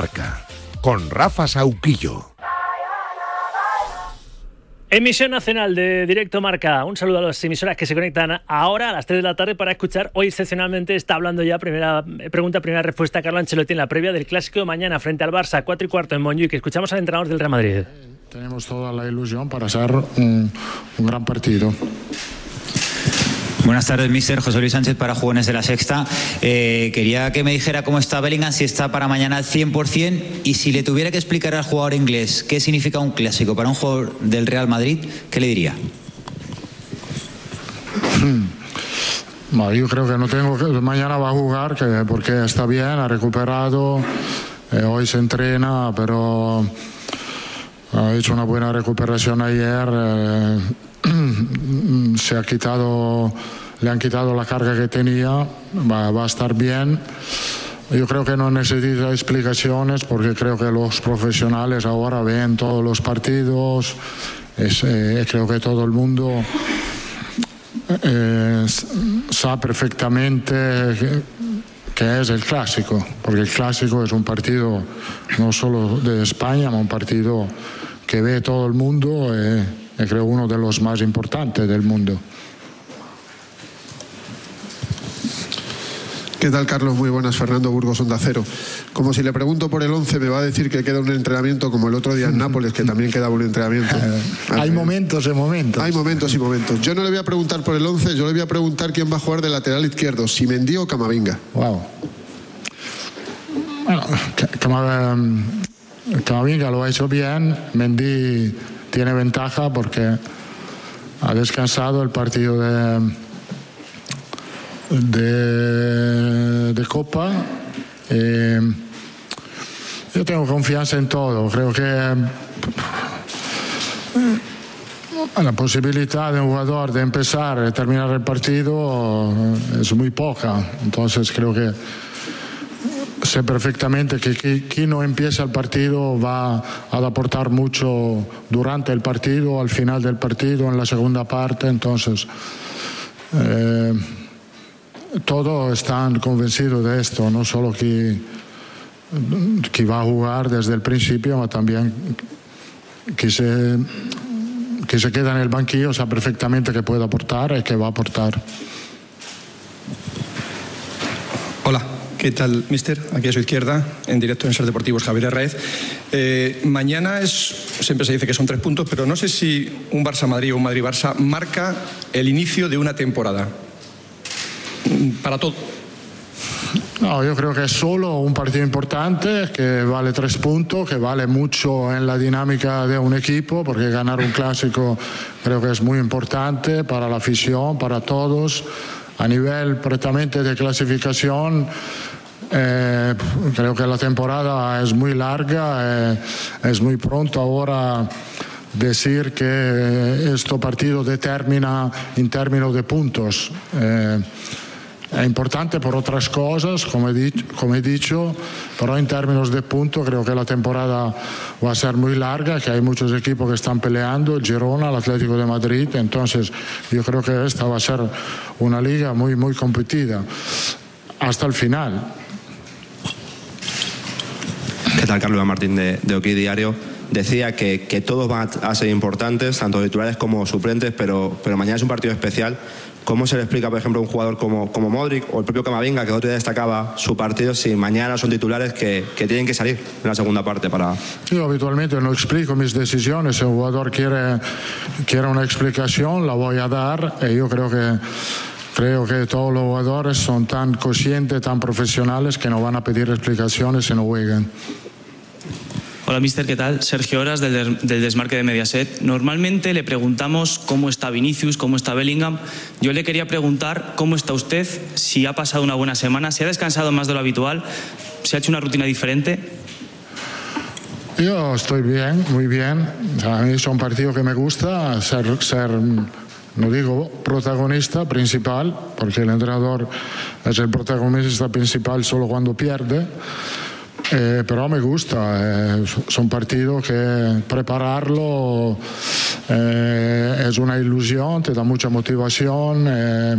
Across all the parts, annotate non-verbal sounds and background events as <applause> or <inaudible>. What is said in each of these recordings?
Marca, con Rafa Sauquillo. Emisión nacional de Directo Marca. Un saludo a las emisoras que se conectan ahora a las 3 de la tarde para escuchar. Hoy excepcionalmente está hablando ya, primera pregunta, primera respuesta, Carlo Ancelotti en la previa del clásico de mañana frente al Barça, 4 y cuarto en Montjuic. Escuchamos al entrenador del Real Madrid. Tenemos toda la ilusión para hacer un, un gran partido. Buenas tardes, mister. José Luis Sánchez para Jugones de la Sexta. Eh, quería que me dijera cómo está Bellingham, si está para mañana al 100% y si le tuviera que explicar al jugador inglés qué significa un clásico para un jugador del Real Madrid, ¿qué le diría? <clears throat> Bueno, yo creo que no tengo que mañana va a jugar que, porque está bien, ha recuperado, eh, hoy se entrena, pero ha hecho una buena recuperación ayer. eh, <clears throat> se ha quitado, le han quitado la carga que tenía, va, a estar bien. Yo creo que no necesita explicaciones porque creo que los profesionales ahora ven todos los partidos. Es, eh, creo que todo el mundo eh, sabe perfectamente que, es el clásico, porque el clásico es un partido no solo de España, ma un partido que ve todo el mundo e, creo uno de los más importantes del mundo. ¿Qué tal, Carlos? Muy buenas, Fernando Burgos, Onda Cero. Como si le pregunto por el 11, me va a decir que queda un entrenamiento como el otro día en Nápoles, que también quedaba un entrenamiento. <laughs> Hay momentos y momentos. Hay momentos y momentos. Yo no le voy a preguntar por el 11, yo le voy a preguntar quién va a jugar de lateral izquierdo, si Mendy o Camavinga. Wow. Bueno, Ca- Cama- Camavinga lo ha hecho bien, Mendy tiene ventaja porque ha descansado el partido de, de, Copa. Eh, yo tengo confianza en todo, creo que eh, la posibilidad de un jugador de empezar y terminar el partido es muy poca, entonces creo que sé perfectamente que qui- quien no empieza el partido va a aportar mucho durante el partido, al final del partido, en la segunda parte. Entonces, eh, todos están convencidos de esto, no solo que, que va a jugar desde el principio, pero también que se, que se queda en el banquillo, sabe perfectamente que puede aportar y que va a aportar. Hola, ¿qué tal, mister? Aquí a su izquierda, en directo en Ser Deportivos, Javier Herraiz. Eh, mañana es, siempre se dice que son tres puntos, pero no sé si un Barça-Madrid o un Madrid-Barça marca el inicio de una temporada. Para todo. No, yo creo que es solo un partido importante, que vale tres puntos, que vale mucho en la dinámica de un equipo, porque ganar un clásico creo que es muy importante para la afición, para todos. A nivel precisamente de clasificación, eh, creo que la temporada es muy larga, eh, es muy pronto ahora decir que este partido determina en términos de puntos. Eh, è importante per otras cosas, come, di- dicho, pero en términos de puntos creo que la temporada va a ser muy larga, que hay muchos equipos que están peleando, el Girona, el Atlético de Madrid, entonces yo creo que esta va a ser una liga muy, muy competida hasta el final. ¿Qué tal, Carlos Martín de, de OK Diario? Decía que, que todos van a, ser importantes, tanto titulares como suplentes, pero, pero mañana es un partido especial. ¿Cómo se le explica, por ejemplo, a un jugador como, como Modric o el propio Camavinga, que otro día destacaba su partido, si mañana son titulares que, que tienen que salir en la segunda parte para, Yo habitualmente no explico mis decisiones, si un jugador quiere, quiere una explicación la voy a dar y yo creo que, creo que todos los jugadores son tan conscientes, tan profesionales que no van a pedir explicaciones si no juegan. Hola, mister, ¿qué tal? Sergio Horas del, des- del Desmarque de Mediaset. Normalmente le preguntamos cómo está Vinicius, cómo está Bellingham. Yo le quería preguntar cómo está usted, si ha pasado una buena semana, si ha descansado más de lo habitual, si ha hecho una rutina diferente. Yo estoy bien, muy bien. A mí es un partido que me gusta, ser, no digo protagonista principal, porque el entrenador es el protagonista principal solo cuando pierde. Eh, pero me gusta, eh, son partidos que prepararlo eh, es una ilusión, te da mucha motivación. eh,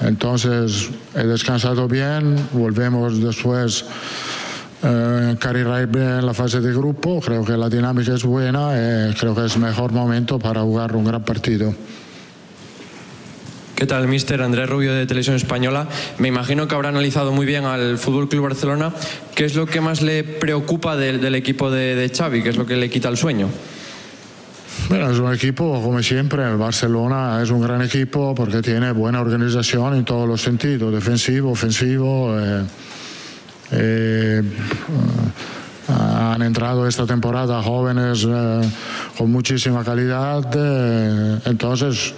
entonces he descansado bien, volvemos después eh, bien la fase de grupo, creo que la dinámica es buena y creo que es mejor momento para jugar un gran partido. ¿Qué tal, mister? Andrés Rubio de Televisión Española. Me imagino que habrá analizado muy bien al Fútbol Club Barcelona. ¿Qué es lo que más le preocupa del, equipo de, de Xavi? ¿Qué es lo que le quita el sueño? Bueno, es un equipo, como siempre, el Barcelona es un gran equipo porque tiene buena organización en todos los sentidos, defensivo, ofensivo. eh, eh, han entrado esta temporada jóvenes eh, con muchísima calidad, eh, entonces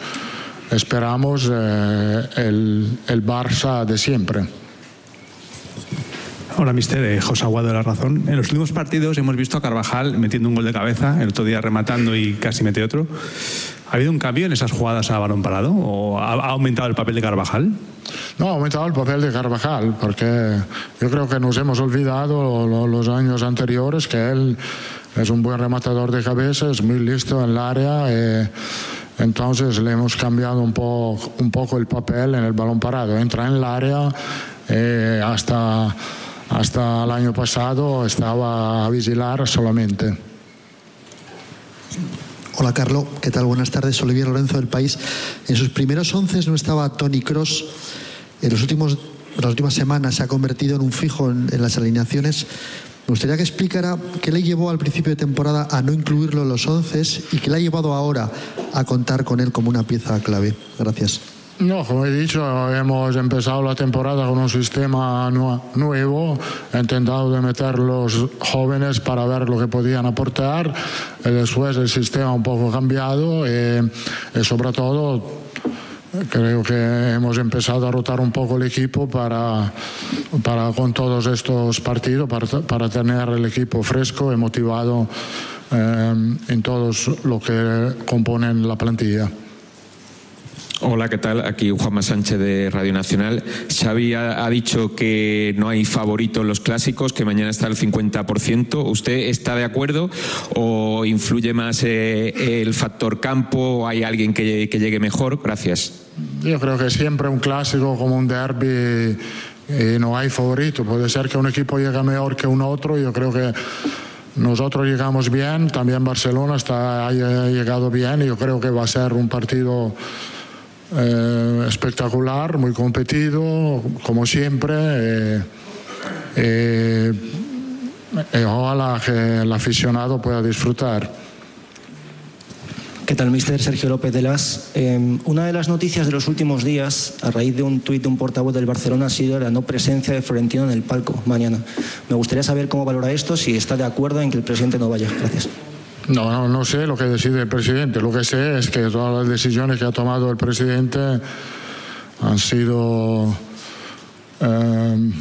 esperamos eh, el, el Barça de siempre. Hola, mister. Eh, José Aguado de La Razón. En los últimos partidos hemos visto a Carvajal metiendo un gol de cabeza, el otro día rematando y casi mete otro. ¿Ha habido un cambio en esas jugadas a balón parado o ha, ha aumentado el papel de Carvajal? No, ha aumentado el papel de Carvajal, porque yo creo que nos hemos olvidado lo- los años anteriores que él es un buen rematador de cabeza, es muy listo en el área. eh, entonces le hemos cambiado un, po- un poco el papel en el balón parado. Entra en el área, eh, hasta, hasta el año pasado estaba a vigilar solamente. Hola, Carlo. ¿Qué tal? Buenas tardes. Olivier Lorenzo del País. En sus primeros once no estaba Tony Cross. En las últimas semanas se ha convertido en un fijo en las alineaciones. Me gustaría que explicara qué le llevó al principio de temporada a no incluirlo en los once y qué le ha llevado ahora a contar con él como una pieza clave. Gracias. No, como he dicho, hemos empezado la temporada con un sistema nu- nuevo, he intentado de meter los jóvenes para ver lo que podían aportar, y después el sistema un poco cambiado y, y sobre todo creo que hemos empezado a rotar un poco el equipo para, para con todos estos partidos, para, tener el equipo fresco y motivado eh, en todos lo que componen la plantilla. Hola, ¿qué tal? Aquí Juanma Sánchez de Radio Nacional. Xavi ha, dicho que no hay favorito en los clásicos, que mañana está el 50%. ¿Usted está de acuerdo o influye más eh, el factor campo hay alguien que, que llegue mejor? Gracias. Yo creo que siempre un clásico como un derby eh, no hay favorito. Puede ser que un equipo llegue mejor que un otro. Yo creo que nosotros llegamos bien, también Barcelona está, ha llegado bien. y Yo creo que va a ser un partido eh, espectacular, muy competido, como siempre. eh, eh, y ojalá que el aficionado pueda disfrutar. ¿Qué tal, mister? Sergio López de Las. Eh, una de las noticias de los últimos días, a raíz de un tuit de un portavoz del Barcelona, ha sido la no presencia de Florentino en el palco mañana. Me gustaría saber cómo valora esto, si está de acuerdo en que el presidente no vaya. Gracias. No, no, no sé lo que decide el presidente. Lo que sé es que todas las decisiones que ha tomado el presidente han sido eh,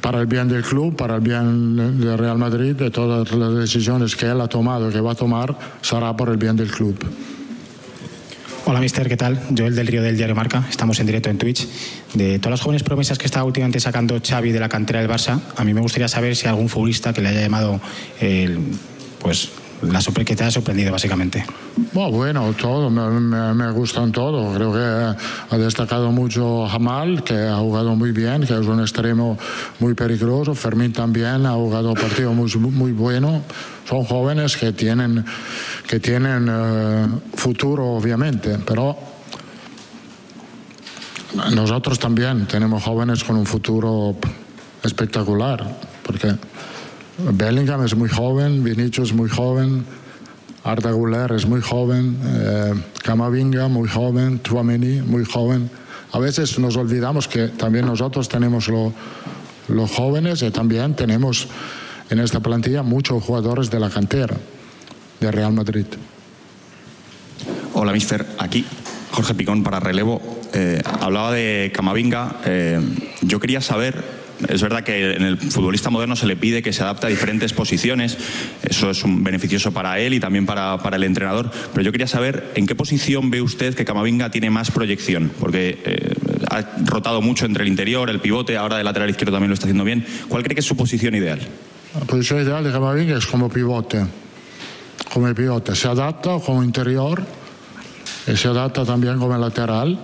para el bien del club, para el bien del Real Madrid. De todas las decisiones que él ha tomado que va a tomar, será por el bien del club. Hola, mister, ¿qué tal? Joel del Río del Diario Marca. Estamos en directo en Twitch. De todas las jóvenes promesas que está últimamente sacando Xavi de la cantera del Barça, a mí me gustaría saber si algún futbolista que le haya llamado, pues, la que te haya sorprendido, básicamente. Bueno, bueno, todo, me, me- me gustan todos. Creo que ha destacado mucho Jamal, que ha jugado muy bien, que es un extremo muy peligroso. Fermín también ha jugado partido muy, muy bueno. Son jóvenes que tienen, que tienen eh, futuro, obviamente, pero nosotros también tenemos jóvenes con un futuro espectacular, porque Bellingham es muy joven, Vinicius es muy joven, Arda Güler es muy joven, eh, Camavinga muy joven, Tuameni muy joven. A veces nos olvidamos que también nosotros tenemos lo- los jóvenes y también tenemos en esta plantilla muchos jugadores de la cantera de Real Madrid. Hola, mister. Aquí Jorge Picón para relevo. Eh, hablaba de Camavinga. Eh, yo quería saber, es verdad que en el futbolista moderno se le pide que se adapte a diferentes posiciones. Eso es un beneficioso para él y también para, el entrenador. Pero yo quería saber en qué posición ve usted que Camavinga tiene más proyección. Porque eh, ha rotado mucho entre el interior, el pivote, ahora de lateral izquierdo también lo está haciendo bien. ¿Cuál cree que es su posición ideal? La posición ideal de Camavinga es como pivote. Como pivote. Se adapta como interior y se adapta también como lateral,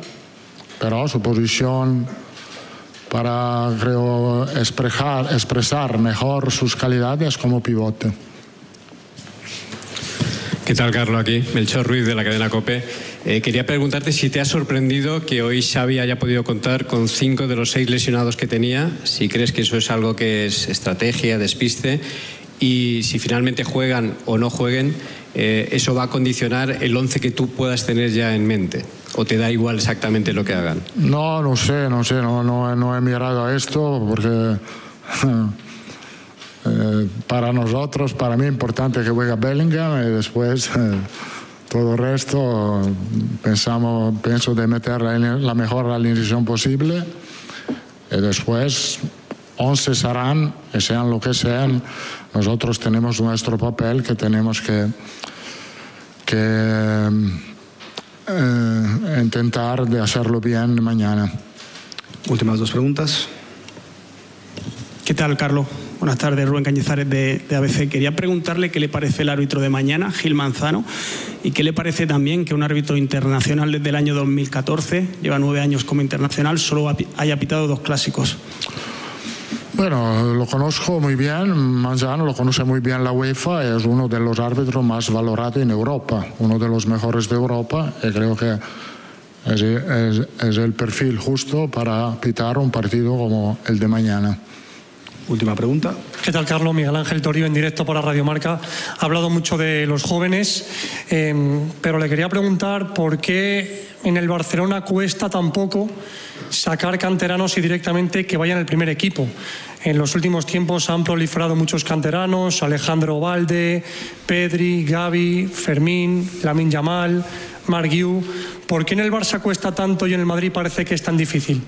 pero su posición para creo, expresar, mejor sus calidades como pivote. ¿Qué tal, Carlos? Aquí, Melchor Ruiz de la cadena COPE. Eh, quería preguntarte si te ha sorprendido que hoy Xavi haya podido contar con cinco de los seis lesionados que tenía, si crees que eso es algo que es estrategia, despiste, y si finalmente juegan o no jueguen, eh, eso va a condicionar el once que tú puedas tener ya en mente. ¿O te da igual exactamente lo que hagan? No, no sé, no sé, no, no, he mirado a esto porque <laughs> eh, para nosotros, para mí, es importante que juegue Bellingham y después eh, todo el resto pensamos, pienso de meter la, la mejor alineación posible y después 11 serán, sean lo que sean, nosotros tenemos nuestro papel que tenemos que, que eh, intentar de hacerlo bien mañana. Últimas dos preguntas. ¿Qué tal, Carlos? Buenas tardes, Rubén Cañizares de, de, ABC. Quería preguntarle qué le parece el árbitro de mañana, Gil Manzano, y qué le parece también que un árbitro internacional desde el año 2014, lleva nueve años como internacional, solo haya pitado dos clásicos. Bueno, lo conozco muy bien, Manzano lo conoce muy bien la UEFA, es uno de los árbitros más valorados en Europa, uno de los mejores de Europa y creo que es, es, es el perfil justo para pitar un partido como el de mañana. Última pregunta. ¿Qué tal, Carlos? Miguel Ángel Toribio en directo para Radio Marca. Ha hablado mucho de los jóvenes, eh, pero le quería preguntar por qué en el Barcelona cuesta tampoco sacar canteranos y directamente que vayan al primer equipo. En los últimos tiempos han proliferado muchos canteranos, Alejandro Valde, Pedri, Gaby, Fermín, Lamin Yamal, Marguiu. ¿Por qué en el Barça cuesta tanto y en el Madrid parece que es tan difícil?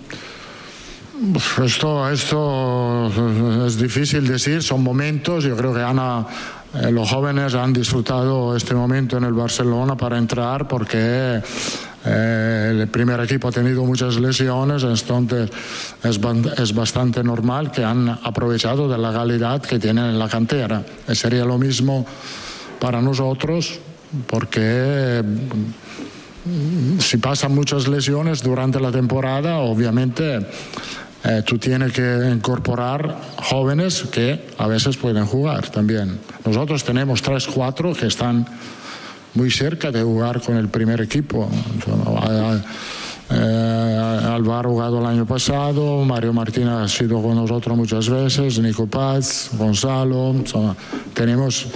Esto, esto es difícil decir, son momentos, yo creo que Ana, eh, los jóvenes han disfrutado este momento en el Barcelona para entrar porque eh, el primer equipo ha tenido muchas lesiones, entonces es, es, bastante normal que han aprovechado de la calidad que tienen en la cantera. Y sería lo mismo para nosotros porque si pasan muchas lesiones durante la temporada, obviamente eh, tú tienes que incorporar jóvenes que a veces pueden jugar también. Nosotros tenemos tres, cuatro que están muy cerca de jugar con el primer equipo. Eh, Álvaro ha jugado el año pasado, Mario Martínez ha sido con nosotros muchas veces, Nico Paz, Gonzalo. tenemos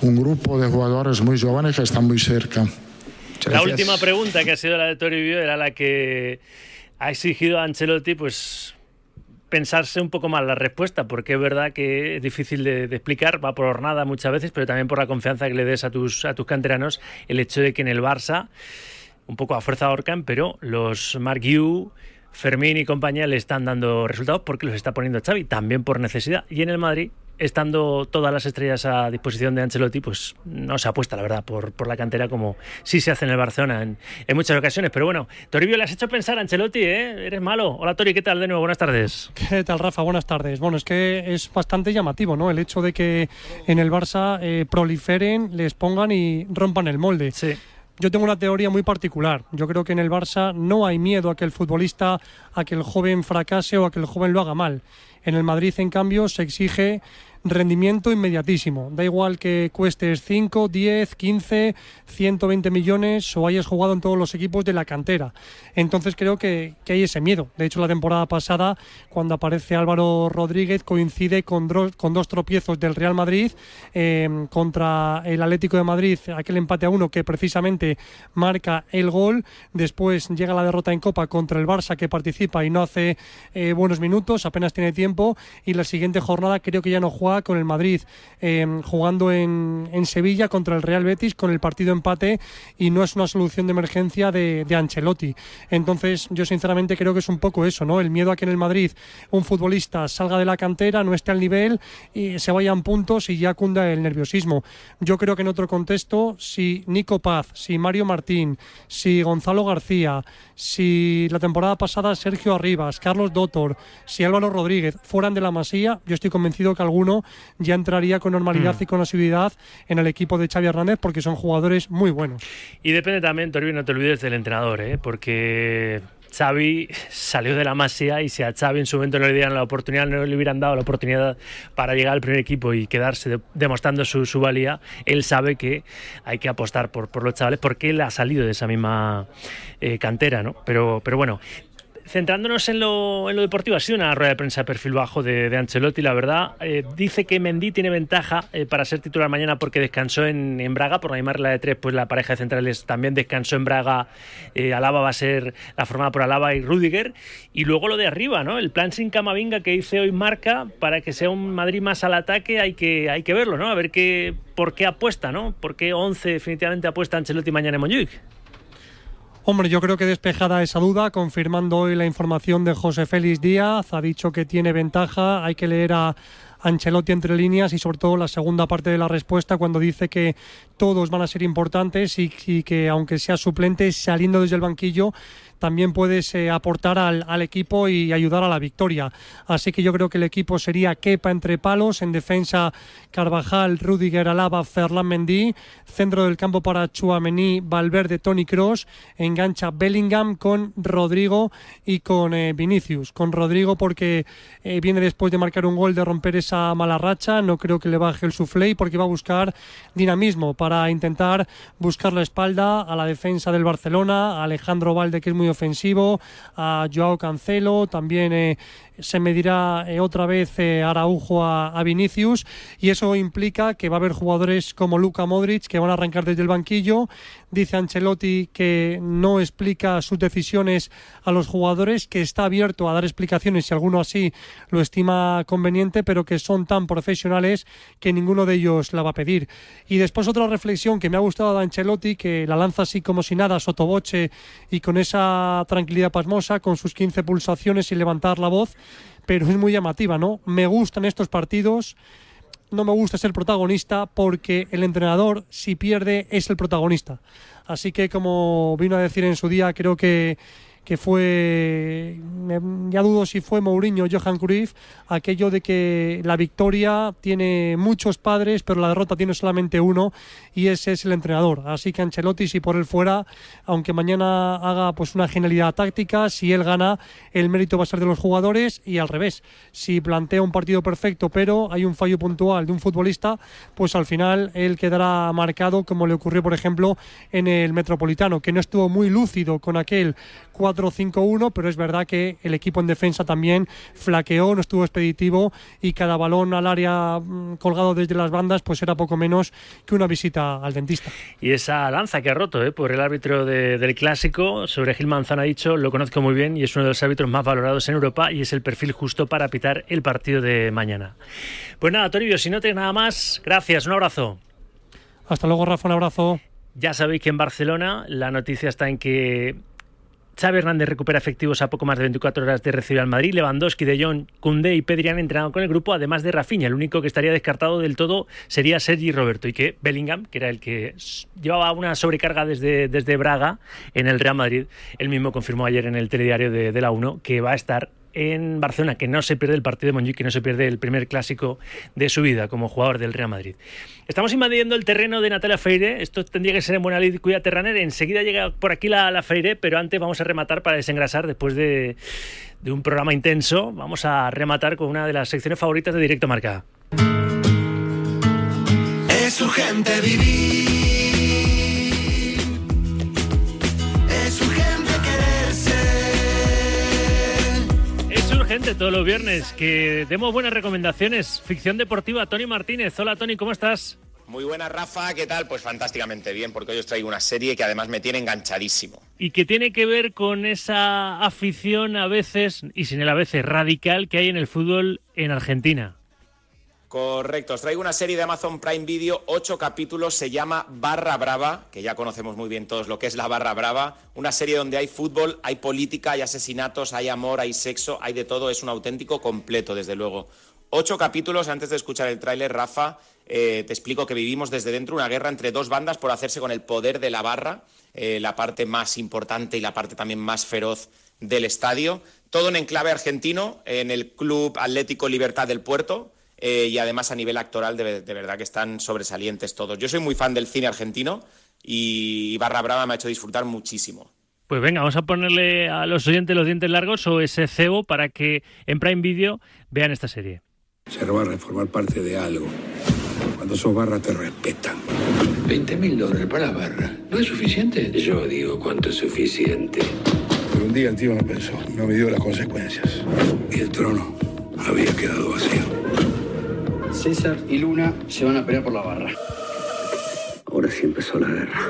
un grupo de jugadores muy jóvenes que están muy cerca. La última pregunta que ha sido la de Toribio era la que ha exigido a Ancelotti pues pensarse un poco más la respuesta, porque es verdad que es difícil de, explicar, va por nada muchas veces, pero también por la confianza que le des a tus, a tus canteranos, el hecho de que en el Barça, un poco a fuerza Orcan, pero los Mark Yu, Fermín y compañía le están dando resultados porque los está poniendo Xavi, también por necesidad. Y en el Madrid estando todas las estrellas a disposición de Ancelotti, pues no se apuesta, la verdad, por, por la cantera como sí se hace en el Barcelona en, en, muchas ocasiones. Pero bueno, Toribio, le has hecho pensar a Ancelotti, ¿eh? Eres malo. Hola, Tori, ¿qué tal de nuevo? Buenas tardes. ¿Qué tal, Rafa? Buenas tardes. Bueno, es que es bastante llamativo, ¿no? El hecho de que en el Barça eh, proliferen, les pongan y rompan el molde. Sí. Yo tengo una teoría muy particular. Yo creo que en el Barça no hay miedo a que el futbolista, a que el joven fracase o a que el joven lo haga mal. En el Madrid, en cambio, se exige rendimiento inmediatísimo. Da igual que cuestes 5, 10, 15, 120 millones o hayas jugado en todos los equipos de la cantera. Entonces creo que, que hay ese miedo. De hecho, la temporada pasada, cuando aparece Álvaro Rodríguez, coincide con, con dos tropiezos del Real Madrid eh, contra el Atlético de Madrid, aquel empate a uno que precisamente marca el gol. Después llega la derrota en Copa contra el Barça que participa y no hace eh, buenos minutos, apenas tiene tiempo. Y la siguiente jornada creo que ya no juega con el Madrid, eh, jugando en, en, Sevilla contra el Real Betis con el partido empate y no es una solución de emergencia de, de, Ancelotti. Entonces yo sinceramente creo que es un poco eso, ¿no? El miedo a que en el Madrid un futbolista salga de la cantera, no esté al nivel y se vayan puntos y ya cunda el nerviosismo. Yo creo que en otro contexto, si Nico Paz, si Mario Martín, si Gonzalo García, si la temporada pasada Sergio Arribas, Carlos Dotor, si Álvaro Rodríguez fueran de la masía, yo estoy convencido que alguno ya entraría con normalidad mm. y con asiduidad en el equipo de Xavi Hernández porque son jugadores muy buenos. Y depende también, Toribio, no te olvides del entrenador, ¿eh? porque Xavi salió de la masía y si a Xavi en su momento no le dieran la oportunidad, no le hubieran dado la oportunidad para llegar al primer equipo y quedarse demostrando su, su, valía, él sabe que hay que apostar por, por los chavales porque él ha salido de esa misma eh, cantera, ¿no? Pero, pero bueno, centrándonos en lo, en lo, deportivo, ha sido una rueda de prensa de perfil bajo de, Ancelotti, la verdad. Eh, dice que Mendy tiene ventaja eh, para ser titular mañana porque descansó en, Braga, por no la de tres, pues la pareja de centrales también descansó en Braga. Eh, Alaba va a ser la formada por Alaba y Rudiger. Y luego lo de arriba, ¿no? El plan sin Camavinga que dice hoy Marca, para que sea un Madrid más al ataque, hay que, hay que verlo, ¿no? A ver qué, por qué apuesta, ¿no? ¿Por qué 11 definitivamente apuesta Ancelotti mañana en Montjuic? Hombre, yo creo que despejada esa duda, confirmando hoy la información de José Félix Díaz, ha dicho que tiene ventaja, hay que leer a Ancelotti entre líneas y sobre todo la segunda parte de la respuesta cuando dice que todos van a ser importantes y, y que aunque sea suplente, saliendo desde el banquillo, también puedes eh, aportar al, equipo y ayudar a la victoria. Así que yo creo que el equipo sería Kepa entre palos, en defensa Carvajal, Rudiger, Alaba, Ferland Mendy, centro del campo para Chuamení, Valverde, Tony Cross, engancha Bellingham con Rodrigo y con eh, Vinicius. Con Rodrigo porque eh, viene después de marcar un gol de romper esa mala racha, no creo que le baje el suflé porque va a buscar dinamismo para intentar buscar la espalda a la defensa del Barcelona, Alejandro Valde que es muy ofensivo, a Joao Cancelo, también eh, se medirá eh, otra vez eh, Araujo a, Vinicius y eso implica que va a haber jugadores como Luka Modric que van a arrancar desde el banquillo. Dice Ancelotti que no explica sus decisiones a los jugadores, que está abierto a dar explicaciones si alguno así lo estima conveniente, pero que son tan profesionales que ninguno de ellos la va a pedir. Y después otra reflexión que me ha gustado de Ancelotti, que la lanza así como si nada, sotoboche y con esa tranquilidad pasmosa, con sus 15 pulsaciones y levantar la voz pero es muy llamativa, ¿no? Me gustan estos partidos, no me gusta ser protagonista porque el entrenador, si pierde, es el protagonista. Así que, como vino a decir en su día, creo que que fue, ya dudo si fue Mourinho o Johan Cruyff, aquello de que la victoria tiene muchos padres, pero la derrota tiene solamente uno y ese es el entrenador. Así que Ancelotti, si por él fuera, aunque mañana haga pues una genialidad táctica, si él gana, el mérito va a ser de los jugadores y al revés. Si plantea un partido perfecto, pero hay un fallo puntual de un futbolista, pues al final él quedará marcado como le ocurrió, por ejemplo, en el Metropolitano, que no estuvo muy lúcido con aquel 4-5-1, pero es verdad que el equipo en defensa también flaqueó, no estuvo expeditivo y cada balón al área mm, colgado desde las bandas pues era poco menos que una visita al dentista. Y esa lanza que ha roto ¿eh? por el árbitro del clásico sobre Gil Manzana ha dicho, lo conozco muy bien y es uno de los árbitros más valorados en Europa y es el perfil justo para pitar el partido de mañana. Pues nada, Toribio, si no tienes nada más, gracias, un abrazo. Hasta luego, Rafa, un abrazo. Ya sabéis que en Barcelona la noticia está en que Xavi Hernández recupera efectivos a poco más de 24 horas de recibir al Madrid. Lewandowski, De Jong, Koundé y Pedri han entrenado con el grupo, además de Rafinha. El único que estaría descartado del todo sería Sergi Roberto y que Bellingham, que era el que llevaba una sobrecarga desde, desde Braga en el Real Madrid, él mismo confirmó ayer en el telediario de, de la 1 que va a estar en Barcelona, que no se pierde el partido de Montjuic, que no se pierde el primer clásico de su vida como jugador del Real Madrid. Estamos invadiendo el terreno de Natalia Feire, esto tendría que ser en Buena Cuida Terraner, enseguida llega por aquí la, la Feire, pero antes vamos a rematar para desengrasar después de, de un programa intenso, vamos a rematar con una de las secciones favoritas de Directo Marca. Es urgente vivir gente todos los viernes que demos buenas recomendaciones. Ficción deportiva, Tony Martínez. Hola Tony, ¿cómo estás? Muy buena, Rafa. ¿Qué tal? Pues fantásticamente bien, porque hoy os traigo una serie que además me tiene enganchadísimo. Y que tiene que ver con esa afición a veces, y sin el a veces, radical que hay en el fútbol en Argentina. Correcto, os traigo una serie de Amazon Prime Video, ocho capítulos, se llama Barra Brava, que ya conocemos muy bien todos lo que es la Barra Brava, una serie donde hay fútbol, hay política, hay asesinatos, hay amor, hay sexo, hay de todo, es un auténtico completo, desde luego. Ocho capítulos, antes de escuchar el tráiler, Rafa, eh, te explico que vivimos desde dentro una guerra entre dos bandas por hacerse con el poder de la barra, eh, la parte más importante y la parte también más feroz del estadio. Todo en enclave argentino, en el Club Atlético Libertad del Puerto, eh, y además a nivel actoral de, verdad que están sobresalientes todos. Yo soy muy fan del cine argentino y Barra Brava me ha hecho disfrutar muchísimo. Pues venga, vamos a ponerle a los oyentes los dientes largos o ese cebo para que en Prime Video vean esta serie. Ser barra es formar parte de algo. Cuando sos barra te respetan. 20 mil dólares para la barra. ¿No es suficiente? Yo digo cuánto es suficiente. Pero un día el tío no pensó, no midió las consecuencias. Y el trono había quedado vacío. César y Luna se van a pelear por la barra. Ahora sí empezó la guerra.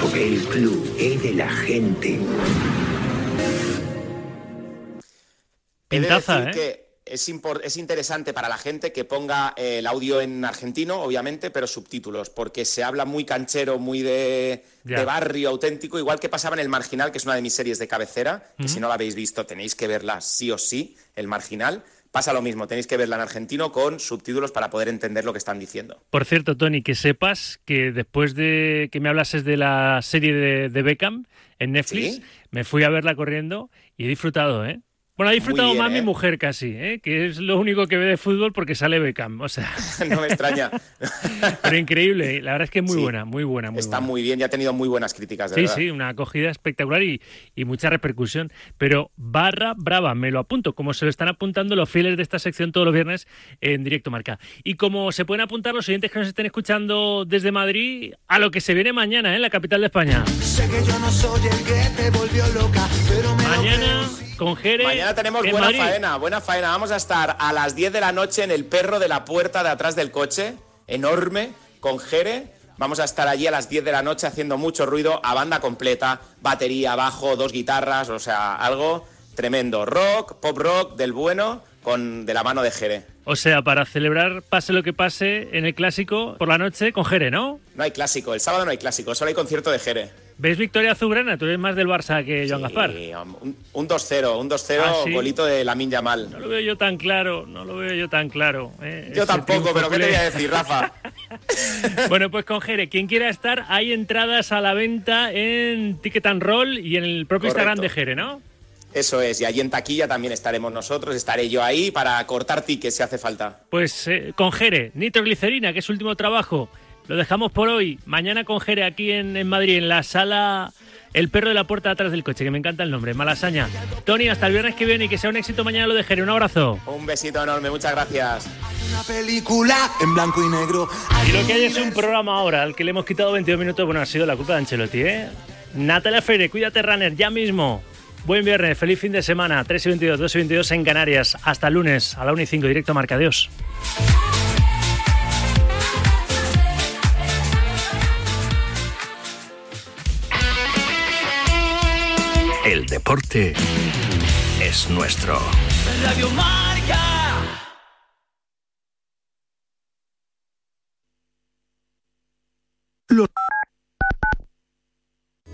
Porque el club es de la gente. Pintaza, ¿eh? que es, es interesante para la gente que ponga eh, el audio en argentino, obviamente, pero subtítulos, porque se habla muy canchero, muy de, barrio auténtico, igual que pasaba en El Marginal, que es una de mis series de cabecera, que si no la habéis visto tenéis que verla sí o sí, El Marginal. Pasa lo mismo, tenéis que verla en argentino con subtítulos para poder entender lo que están diciendo. Por cierto, Tony, que sepas que después de que me hablases de la serie de, de Beckham en Netflix, ¿Sí? me fui a verla corriendo y he disfrutado, ¿eh? Bueno, ha disfrutado bien, más mi ¿eh? mujer casi, ¿eh? que es lo único que ve de fútbol porque sale Beckham. O sea, <laughs> no me extraña. <laughs> pero increíble. ¿eh? La verdad es que es muy Sí. buena, muy buena, muy Está buena. muy bien y ha tenido muy buenas críticas, de Sí, verdad. sí, una acogida espectacular y, y mucha repercusión. Pero barra brava, me lo apunto, como se lo están apuntando los fieles de esta sección todos los viernes en directo marca. Y como se pueden apuntar los oyentes que nos estén escuchando desde Madrid a lo que se viene mañana ¿eh? en la capital de España. Sé que yo no soy el que te volvió loca, pero me Mañana con. Mañana tenemos en buena Madrid. faena, buena faena. Vamos a estar a las 10 de la noche en el perro de la puerta de atrás del coche, enorme, con Jere. Vamos a estar allí a las 10 de la noche haciendo mucho ruido a banda completa, batería, bajo, dos guitarras, o sea, algo tremendo. Rock, pop rock del bueno, con de la mano de Jere. O sea, para celebrar pase lo que pase en el clásico por la noche con Jere, ¿no? No hay clásico, el sábado no hay clásico, solo hay concierto de Jere. ¿Ves victoria azulgrana? Tú eres más del Barça que Joan Gaspar. Sí, un, un 2-0, un 2-0, Ah, ¿sí? golito de Lamin Yamal. No lo veo yo tan claro, no lo veo yo tan claro. ¿eh? Yo Ese tampoco, pero ¿qué te voy a decir, Rafa? <laughs> Bueno, pues con Jere, quien quiera estar, hay entradas a la venta en Ticket and Roll y en el propio Correcto. Instagram de Jere, ¿no? Eso es, y allí en taquilla también estaremos nosotros, estaré yo ahí para cortar tickets si hace falta. Pues eh, con Jere, Nitroglicerina, que es su último trabajo, lo dejamos por hoy. Mañana con Jere aquí en, en Madrid, en la sala El perro de la puerta de atrás del coche, que me encanta el nombre, Malasaña. Tony, hasta el viernes que viene y que sea un éxito mañana lo de Jere. Un abrazo. Un besito enorme, muchas gracias. Una película en blanco y negro. Y lo que hay es un programa ahora al que le hemos quitado 22 minutos. Bueno, ha sido la culpa de Ancelotti, ¿eh? Natalia Freire, cuídate, runner, ya mismo. Buen viernes, feliz fin de semana. 3 y 22, 2 y 22 en Canarias. Hasta el lunes a la 1 y 5, directo Marca. Adiós. Deporte es nuestro. Radio Marca.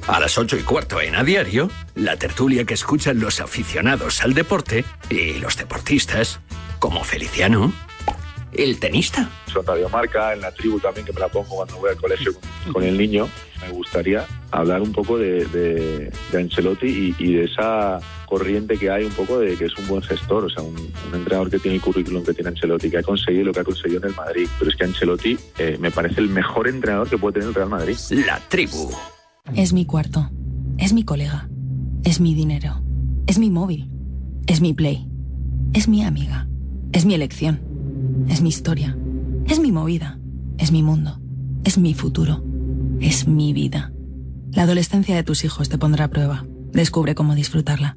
A las 8 y cuarto en A Diario, la tertulia que escuchan los aficionados al deporte y los deportistas, como Feliciano, el tenista. Son Radio Marca, en la tribu también, que me la pongo cuando voy al colegio con, con el niño. Me gustaría hablar un poco de, de- de Ancelotti y, y de esa corriente que hay un poco de que es un buen gestor, o sea, un, un entrenador que tiene el currículum que tiene Ancelotti, que ha conseguido lo que ha conseguido en el Madrid. Pero es que Ancelotti eh, me parece el mejor entrenador que puede tener el Real Madrid. La tribu. Es mi cuarto. Es mi colega. Es mi dinero. Es mi móvil. Es mi play. Es mi amiga. Es mi elección. Es mi historia. Es mi movida. Es mi mundo. Es mi futuro. Es mi vida. La adolescencia de tus hijos te pondrá a prueba. Descubre cómo disfrutarla.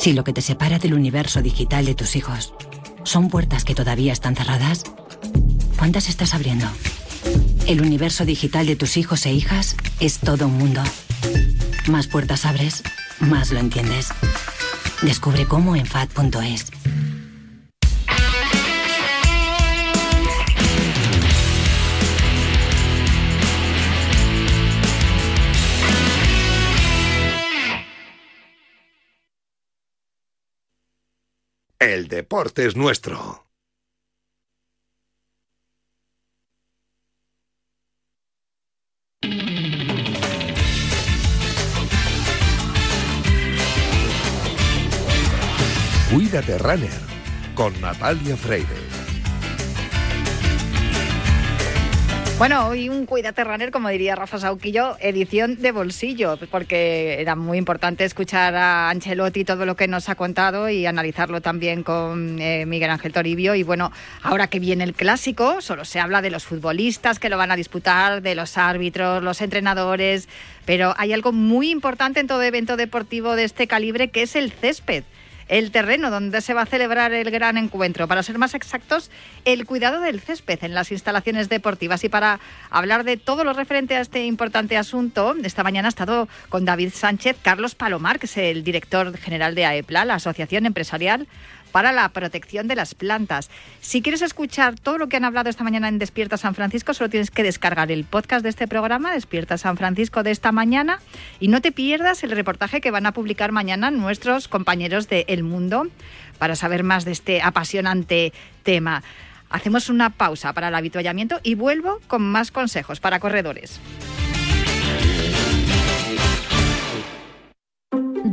Si lo que te separa del universo digital de tus hijos son puertas que todavía están cerradas, ¿cuántas estás abriendo? El universo digital de tus hijos e hijas es todo un mundo. Más puertas abres, más lo entiendes. Descubre cómo en FAD.es. el deporte es nuestro. Cuídate Runner con Natalia Freire. Bueno, hoy un Cuídate Runner, como diría Rafa Sauquillo, edición de bolsillo, porque era muy importante escuchar a Ancelotti todo lo que nos ha contado y analizarlo también con eh, Miguel Ángel Toribio. Y bueno, ahora que viene el clásico, solo se habla de los futbolistas que lo van a disputar, de los árbitros, los entrenadores, pero hay algo muy importante en todo evento deportivo de este calibre que es el césped el terreno donde se va a celebrar el gran encuentro. Para ser más exactos, el cuidado del césped en las instalaciones deportivas. Y para hablar de todo lo referente a este importante asunto, esta mañana ha estado con David Sánchez Carlos Palomar, que es el director general de AEPLA, la Asociación Empresarial para la protección de las plantas. Si quieres escuchar todo lo que han hablado esta mañana en Despierta San Francisco, solo tienes que descargar el podcast de este programa, Despierta San Francisco de esta mañana, y no te pierdas el reportaje que van a publicar mañana nuestros compañeros de El Mundo para saber más de este apasionante tema. Hacemos una pausa para el habituallamiento y vuelvo con más consejos para corredores.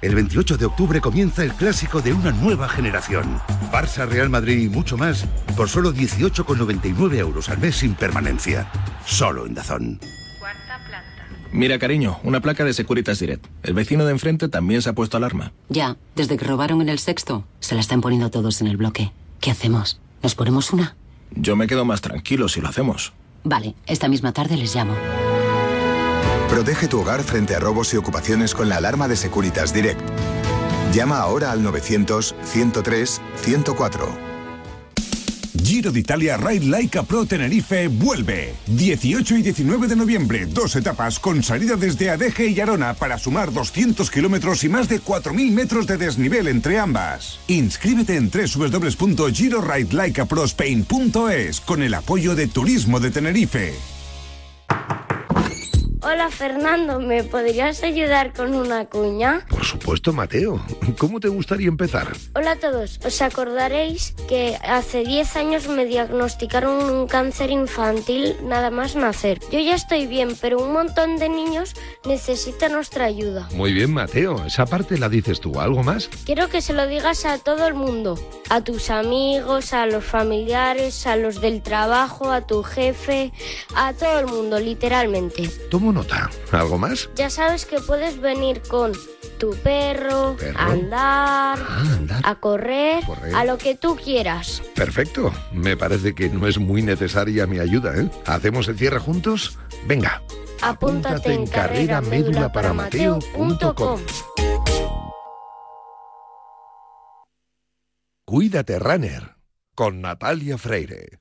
El 28 de octubre comienza el clásico de una nueva generación. Barça, Real Madrid y mucho más por solo 18,99 euros al mes sin permanencia. Solo en Dazón. Mira, cariño, una placa de Securitas Direct. El vecino de enfrente también se ha puesto alarma. Ya, desde que robaron en el sexto, se la están poniendo todos en el bloque. ¿Qué hacemos? ¿Nos ponemos una? Yo me quedo más tranquilo si lo hacemos. Vale, esta misma tarde les llamo. Protege tu hogar frente a robos y ocupaciones con la alarma de Securitas Direct. Llama ahora al 900-103-104. Giro de Italia Ride Laika Pro Tenerife vuelve. 18 y 19 de noviembre, dos etapas con salida desde Adeje y Arona para sumar 200 kilómetros y más de 4.000 metros de desnivel entre ambas. Inscríbete en www.giroridelaikaprospain.es con el apoyo de Turismo de Tenerife. Hola Fernando, ¿me podrías ayudar con una cuña? Por supuesto, Mateo. ¿Cómo te gustaría empezar? Hola a todos, os acordaréis que hace 10 años me diagnosticaron un cáncer infantil nada más nacer. Yo ya estoy bien, pero un montón de niños necesitan nuestra ayuda. Muy bien, Mateo. Esa parte la dices tú. ¿Algo más? Quiero que se lo digas a todo el mundo, a tus amigos, a los familiares, a los del trabajo, a tu jefe, a todo el mundo, literalmente. Tomo nota. ¿Algo más? Ya sabes que puedes venir con tu perro, Perro. a andar, Ah, andar. a correr, Correr. a lo que tú quieras. Perfecto. Me parece que no es muy necesaria mi ayuda, ¿eh? ¿Hacemos el cierre juntos? Venga. Apúntate en carrera médula para Mateo.com. Cuídate, Runner. Con Natalia Freire.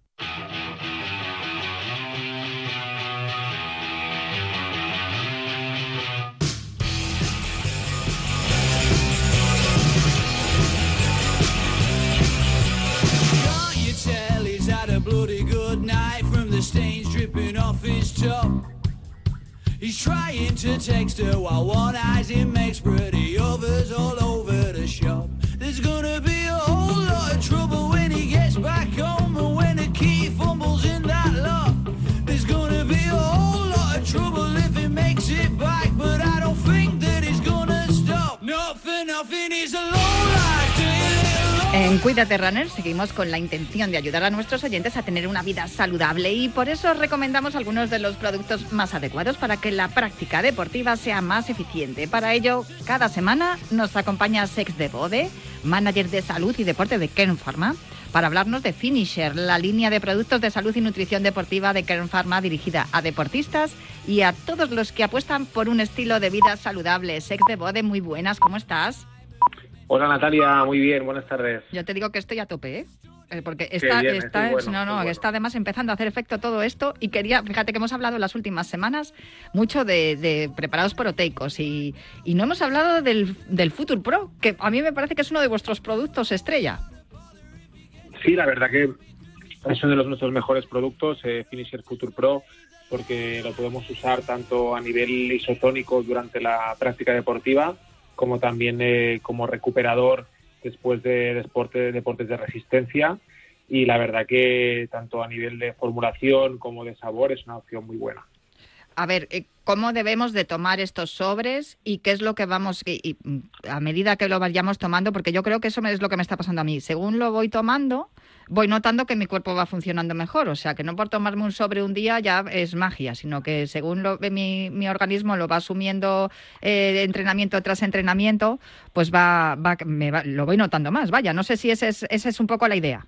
Bloody good night from the stains dripping off his top. He's trying to text her while one eyes him makes pretty others all over the shop. There's gonna be a whole lot of trouble when he gets back home and when the key fumbles in that lock. There's gonna be a whole lot of trouble if he makes it back, but I don't think that he's gonna stop. Nothing, nothing, he's a low En Cuídate Runner seguimos con la intención de ayudar a nuestros oyentes a tener una vida saludable y por eso os recomendamos algunos de los productos más adecuados para que la práctica deportiva sea más eficiente. Para ello, cada semana nos acompaña Sex de Bode, manager de salud y deporte de Kern Pharma, para hablarnos de Finisher, la línea de productos de salud y nutrición deportiva de Kern Pharma dirigida a deportistas y a todos los que apuestan por un estilo de vida saludable. Sex de Bode, muy buenas, ¿cómo estás? Hola Natalia, muy bien, buenas tardes. Yo te digo que estoy a tope, ¿eh? eh, porque está, bien, está, bueno, no, no, bueno. está además empezando a hacer efecto todo esto y quería, fíjate que hemos hablado en las últimas semanas mucho de, de preparados proteicos y, y no hemos hablado del, del Future Pro, que a mí me parece que es uno de vuestros productos estrella. Sí, la verdad que es uno de los nuestros mejores productos, eh, Finisher Future Pro, porque lo podemos usar tanto a nivel isotónico durante la práctica deportiva, como también eh, como recuperador después de deporte- deportes de resistencia. Y la verdad que tanto a nivel de formulación como de sabor es una opción muy buena. A ver, eh, ¿cómo debemos de tomar estos sobres y qué es lo que vamos, y, a medida que lo vayamos tomando, porque yo creo que eso es lo que me está pasando a mí. Según lo voy tomando, voy notando que mi cuerpo va funcionando mejor. O sea, que no por tomarme un sobre un día ya es magia, sino que según lo, mi, mi organismo lo va asumiendo eh, entrenamiento tras entrenamiento, pues va, va, me va- lo voy notando más. Vaya, no sé si ese es, esa es un poco la idea.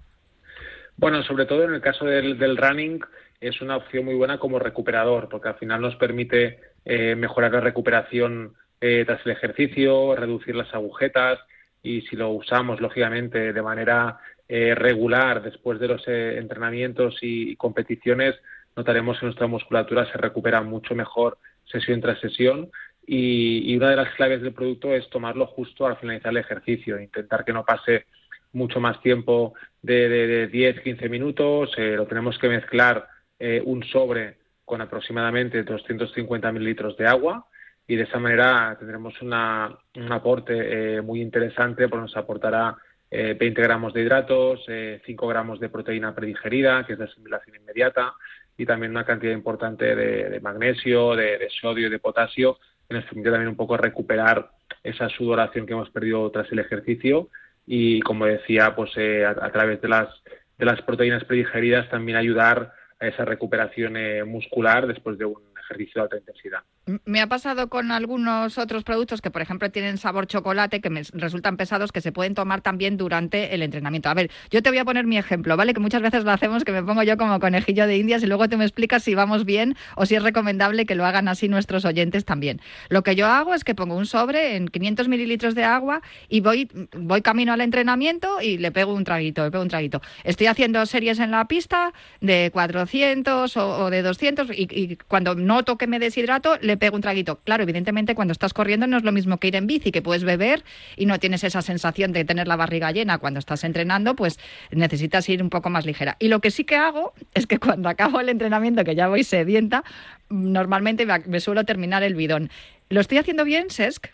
Bueno, sobre todo en el caso del, del running es una opción muy buena como recuperador, porque al final nos permite eh, mejorar la recuperación eh, tras el ejercicio, reducir las agujetas y si lo usamos, lógicamente, de manera eh, regular después de los eh, entrenamientos y, y competiciones, notaremos que nuestra musculatura se recupera mucho mejor sesión tras sesión y, y una de las claves del producto es tomarlo justo al finalizar el ejercicio, intentar que no pase mucho más tiempo de, de, de 10, 15 minutos. eh, lo tenemos que mezclar eh, un sobre con aproximadamente 250 mililitros de agua y de esa manera tendremos una, un aporte eh, muy interesante, porque nos aportará eh, 20 gramos de hidratos, eh, 5 gramos de proteína predigerida, que es de asimilación inmediata, y también una cantidad importante de, magnesio, de, de sodio y de potasio, que nos permite también un poco recuperar esa sudoración que hemos perdido tras el ejercicio. Y como decía, pues eh, a, a través de las, de las proteínas predigeridas también ayudar a esa recuperación eh, muscular después de un ejercicio de alta intensidad. Me ha pasado con algunos otros productos que, por ejemplo, tienen sabor chocolate, que me resultan pesados, que se pueden tomar también durante el entrenamiento. A ver, yo te voy a poner mi ejemplo, ¿vale? Que muchas veces lo hacemos, que me pongo yo como conejillo de indias y luego tú me explicas si vamos bien o si es recomendable que lo hagan así nuestros oyentes también. Lo que yo hago es que pongo un sobre en 500 mililitros de agua y voy, voy camino al entrenamiento y le pego un traguito, le pego un traguito. Estoy haciendo series en la pista de 400 o, de 200 y, cuando noto que me deshidrato, le pego un traguito. Claro, evidentemente cuando estás corriendo no es lo mismo que ir en bici, que puedes beber y no tienes esa sensación de tener la barriga llena. Cuando estás entrenando, pues necesitas ir un poco más ligera. Y lo que sí que hago es que cuando acabo el entrenamiento, que ya voy sedienta, normalmente me, suelo terminar el bidón. ¿Lo estoy haciendo bien, Sesc?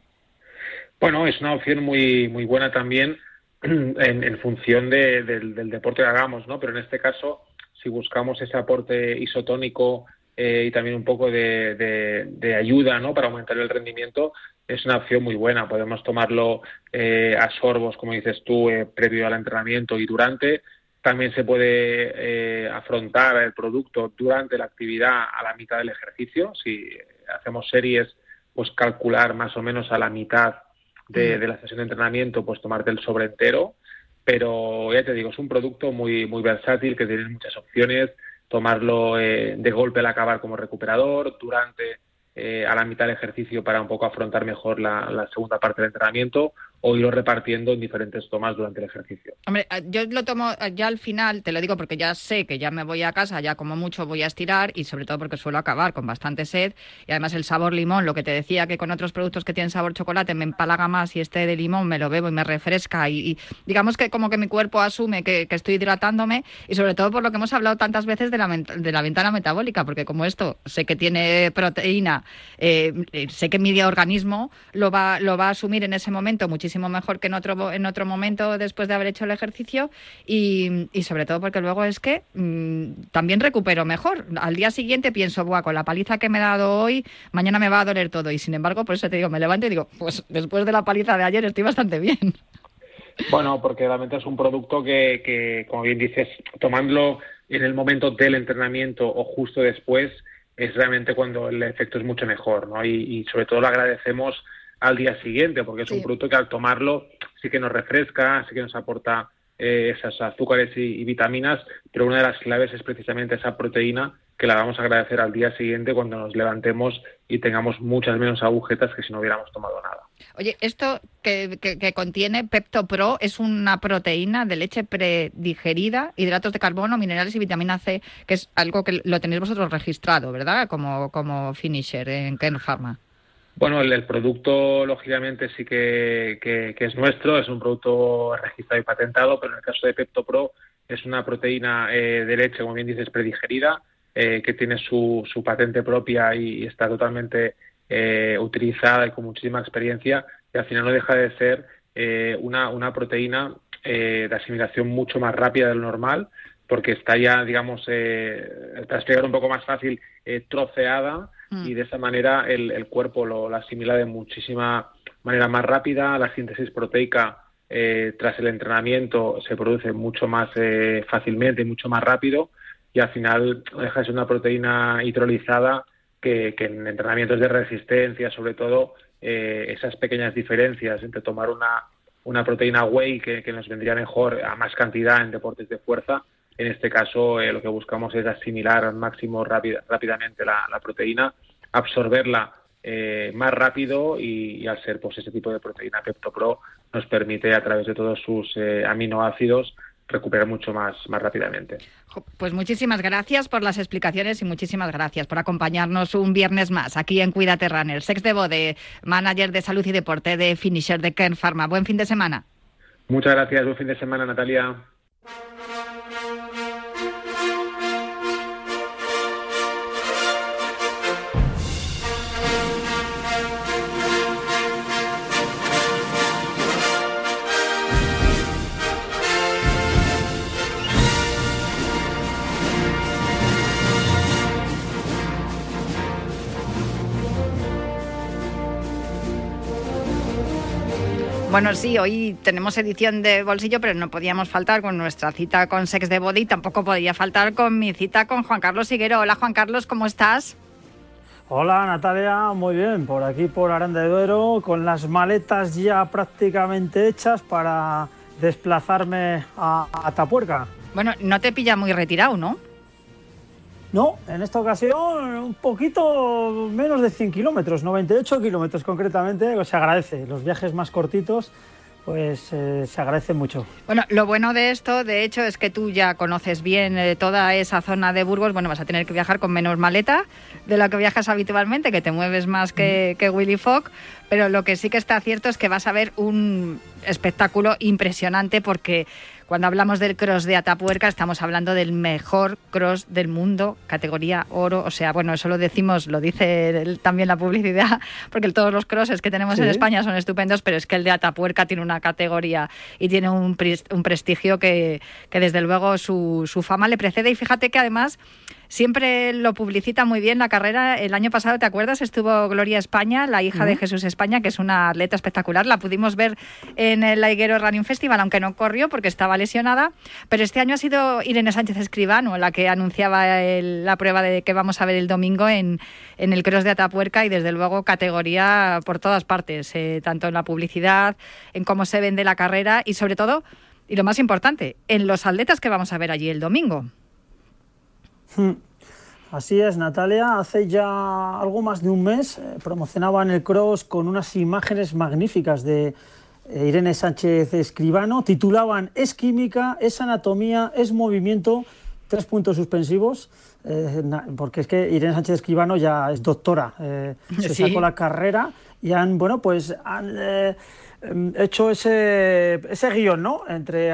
Bueno, es una opción muy, muy buena también <clears throat> en, función de- del, del deporte que hagamos, ¿no? Pero en este caso, si buscamos ese aporte isotónico eh, y también un poco de, de- de ayuda, ¿no? Para aumentar el rendimiento, es una opción muy buena. Podemos tomarlo eh, a sorbos, como dices tú, eh, previo al entrenamiento y durante. También se puede eh, afrontar el producto durante la actividad a la mitad del ejercicio. Si hacemos series, pues calcular más o menos a la mitad de, de la sesión de entrenamiento, pues tomarte el sobre entero. Pero ya te digo, es un producto muy, muy versátil que tiene muchas opciones. Tomarlo eh, de golpe al acabar como recuperador, durante eh, a la mitad del ejercicio para un poco afrontar mejor la, la segunda parte del entrenamiento o irlo repartiendo en diferentes tomas durante el ejercicio. Hombre, eh, yo lo tomo eh, ya al final, te lo digo porque ya sé que ya me voy a casa, ya como mucho voy a estirar y sobre todo porque suelo acabar con bastante sed y además el sabor limón, lo que te decía que con otros productos que tienen sabor chocolate me empalaga más y este de limón me lo bebo y me refresca y, digamos que como que mi cuerpo asume que, estoy hidratándome y sobre todo por lo que hemos hablado tantas veces de la, de la ventana metabólica, porque como esto sé que tiene proteína, eh, sé que mi organismo lo va, lo va a asumir en ese momento muchísimo mejor que en otro, en otro momento después de haber hecho el ejercicio y, sobre todo porque luego es que mm, también recupero mejor. Al día siguiente pienso, Buah, con la paliza que me he dado hoy, mañana me va a doler todo y sin embargo, por eso te digo, me levanto y digo, pues después de la paliza de ayer estoy bastante bien. <laughs> Bueno, porque realmente es un producto que, que, como bien dices, tomándolo en el momento del entrenamiento o justo después, es realmente cuando el efecto es mucho mejor, ¿no? Y sobre todo lo agradecemos al día siguiente, porque es un producto que al tomarlo sí que nos refresca, sí que nos aporta eh, esas azúcares y, y vitaminas, pero una de las claves es precisamente esa proteína que la vamos a agradecer al día siguiente cuando nos levantemos y tengamos muchas menos agujetas que si no hubiéramos tomado nada. Oye, esto que, que, contiene Pepto Pro es una proteína de leche predigerida, hidratos de carbono, minerales y vitamina C, que es algo que lo tenéis vosotros registrado, ¿verdad? Como, como finisher en Ken Pharma. Bueno, el, producto, lógicamente, sí que, que, es nuestro, es un producto registrado y patentado, pero en el caso de Pepto Pro es una proteína eh, de leche, como bien dices, predigerida, eh, que tiene su, su patente propia y, está totalmente eh, utilizada y con muchísima experiencia y al final no deja de ser eh, una, una, proteína de asimilación mucho más rápida de lo normal porque está ya, digamos, para explicar un poco más fácil, troceada y de esa manera el, el cuerpo lo, asimila de muchísima manera más rápida, la síntesis proteica tras el entrenamiento se produce mucho más fácilmente y mucho más rápido y al final deja de ser una proteína hidrolizada que, en entrenamientos de resistencia, sobre todo, eh, esas pequeñas diferencias entre tomar una, una proteína whey que, nos vendría mejor a más cantidad en deportes de fuerza, en este caso eh, lo que buscamos es asimilar al máximo rápidamente la, proteína, absorberla eh, más rápido y, al ser pues ese tipo de proteína PeptoPro nos permite a través de todos sus aminoácidos recuperar mucho más, más rápidamente. Pues muchísimas gracias por las explicaciones y muchísimas gracias por acompañarnos un viernes más aquí en Cuídate Runner. Sex de Bode, manager de salud y deporte de Finisher de Ken Pharma. Buen fin de semana. Muchas gracias, buen fin de semana Natalia. Bueno, sí, hoy tenemos edición de bolsillo, pero no podíamos faltar con nuestra cita con Sex de Body, tampoco podía faltar con mi cita con Juan Carlos Siguero. Hola Juan Carlos, ¿cómo estás? Hola Natalia, muy bien, por aquí por Aranda de Duero, con las maletas ya prácticamente hechas para desplazarme a Atapuerca. Bueno, no te pilla muy retirado, ¿no? No, en esta ocasión un poquito menos de 100 kilómetros, 98 kilómetros concretamente, se agradece. Los viajes más cortitos pues eh, se agradece mucho. Bueno, lo bueno de esto, de hecho, es que tú ya conoces bien eh, toda esa zona de Burgos. Bueno, vas a tener que viajar con menos maleta de lo que viajas habitualmente, que te mueves más que, que Willy Fogg. Pero lo que sí que está cierto es que vas a ver un espectáculo impresionante porque cuando hablamos del cross de Atapuerca, estamos hablando del mejor cross del mundo, categoría oro. O sea, bueno, eso lo decimos, lo dice también la publicidad, <laughs> porque todos los crosses que tenemos en España son estupendos, pero es que el de Atapuerca tiene una categoría y tiene un, prestigio que, desde luego su, su fama le precede. Y fíjate que además siempre lo publicita muy bien la carrera. El año pasado, ¿te acuerdas? Estuvo Gloria España, la hija de Jesús España, que es una atleta espectacular. La pudimos ver en el Higuero Running Festival, aunque no corrió porque estaba lesionada. Pero este año ha sido Irene Sánchez Escribano la que anunciaba la prueba de que vamos a ver el domingo en, el Cross de Atapuerca y desde luego categoría por todas partes, eh, tanto en la publicidad, en cómo se vende la carrera y sobre todo, y lo más importante, en los atletas que vamos a ver allí el domingo. Hmm. Así es, Natalia. Hace ya algo más de un mes eh, promocionaban el cross con unas imágenes magníficas de eh, Irene Sánchez Escribano. Titulaban Es química, es anatomía, es movimiento. Tres puntos suspensivos, eh, porque es que Irene Sánchez Escribano ya es doctora, se sacó la carrera y han, bueno, pues han em, hecho ese, ese guion, ¿no? Entre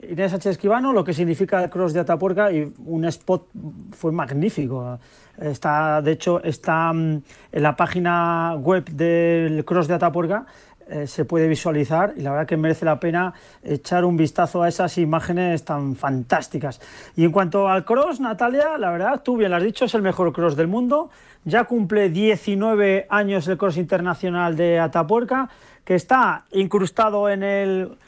Inés Sánchez Esquivano, lo que significa el cross de Atapuerca y un spot fue magnífico. Está, de hecho, está mm, en la página web del cross de Atapuerca, eh, se puede visualizar y la verdad que merece la pena echar un vistazo a esas imágenes tan fantásticas. Y en cuanto al cross, Natalia, la verdad, tú bien lo has dicho, es el mejor cross del mundo. Ya cumple 19 años el cross internacional de Atapuerca, que está incrustado en el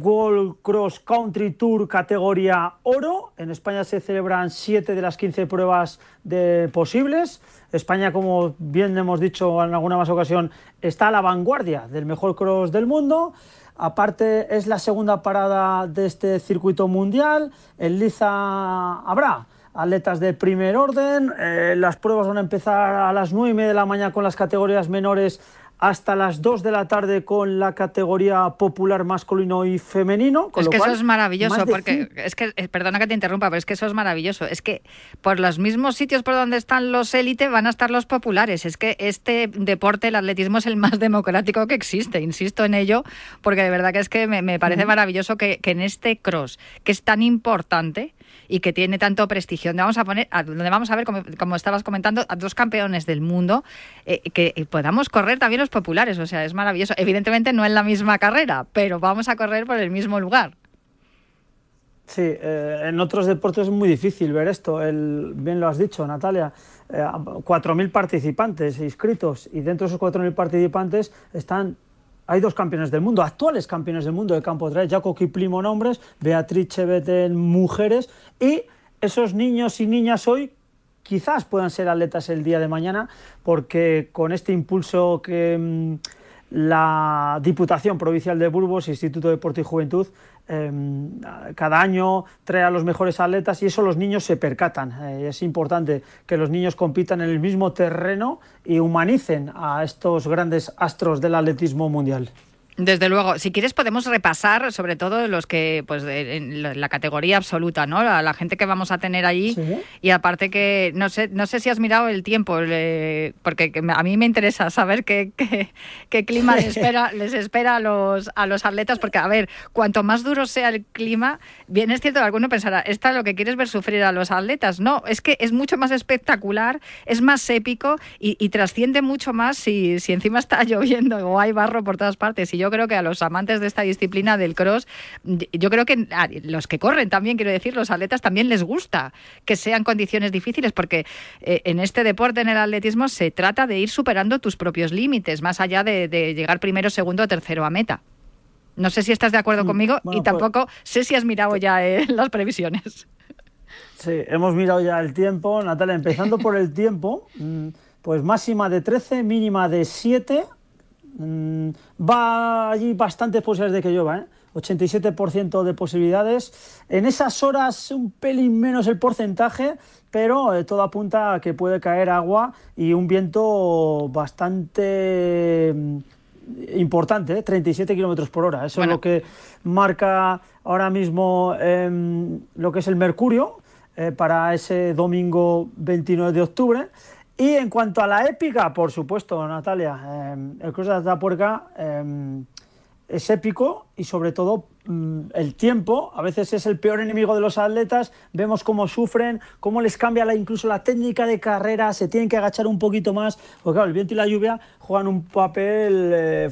World Cross Country Tour categoría oro. En España se celebran 7 de las 15 pruebas de posibles. España, como bien hemos dicho en alguna más ocasión, está a la vanguardia del mejor cross del mundo. Aparte, es la segunda parada de este circuito mundial. En Liza habrá atletas de primer orden. Eh, las pruebas van a empezar a las 9 y media de la mañana con las categorías menores hasta las 2 de la tarde con la categoría popular masculino y femenino. es que eso es maravilloso, porque es que, eh, perdona que te interrumpa, pero es que eso es maravilloso. Es que por los mismos sitios por donde están los élite van a estar los populares. Es que este deporte, el atletismo, es el más democrático que existe. Insisto en ello, porque de verdad que es que me, parece maravilloso que, que en este cross, que es tan importante, y que tiene tanto prestigio. Donde vamos a poner, donde vamos a ver, como, estabas comentando, a dos campeones del mundo, eh, que podamos correr también los populares. O sea, es maravilloso. Evidentemente no en la misma carrera, pero vamos a correr por el mismo lugar. Sí, eh, en otros deportes es muy difícil ver esto. El, bien lo has dicho, Natalia. Eh, 4.000 participantes inscritos y dentro de esos 4.000 participantes están hay dos campeones del mundo, actuales campeones del mundo de campo trail, Jaco Kiplimo en hombres, Beatriz Chevet en mujeres, y esos niños y niñas hoy quizás puedan ser atletas el día de mañana, porque con este impulso que mm, la Diputación Provincial de Burgos, Instituto de Deporte y Juventud, Em, cada año trae a los mejores atletas y eso los niños se percatan. Eh, es importante que los niños compitan en el mismo terreno y humanicen a estos grandes astros del atletismo mundial. Desde luego, si quieres podemos repasar sobre todo los que, pues en la categoría absoluta, ¿no? La, la gente que vamos a tener allí. Y aparte que no sé, no sé si has mirado el tiempo, porque a mí me interesa saber qué, qué, clima les <laughs> espera, les espera a los a los atletas, porque a ver, cuanto más duro sea el clima, bien es cierto que alguno pensará, esta es lo que quieres ver sufrir a los atletas, no, es que es mucho más espectacular, es más épico y, y trasciende mucho más si, si encima está <laughs> lloviendo o hay barro por todas partes. Y yo creo que a los amantes de esta disciplina del cross, yo creo que a los que corren también, quiero decir, los atletas también les gusta que sean condiciones difíciles, porque eh, en este deporte, en el atletismo, se trata de ir superando tus propios límites, más allá de, llegar primero, segundo o tercero a meta. No sé si estás de acuerdo mm, conmigo y pues tampoco sé si has mirado ya eh, <laughs> las previsiones. Sí, hemos mirado ya el tiempo, Natalia, empezando por el tiempo, mm, pues máxima de 13, mínima de 7, Mm, va allí bastantes posibilidades de que llueva, ¿eh? 87% de posibilidades. En esas horas un pelín menos el porcentaje, pero eh, todo apunta a que puede caer agua y un viento bastante mm, importante, 37 ¿eh? kilómetros por hora. Eso es lo que marca ahora mismo em, lo que es el mercurio eh, para ese domingo 29 de octubre. Y en cuanto a la épica, por supuesto, Natalia, em, el Cruz de Atapuerca eh, es épico y sobre todo mm, el tiempo, a veces es el peor enemigo de los atletas, vemos cómo sufren, cómo les cambia la, incluso la técnica de carrera, se tienen que agachar un poquito más, porque claro, el viento y la lluvia juegan un papel eh,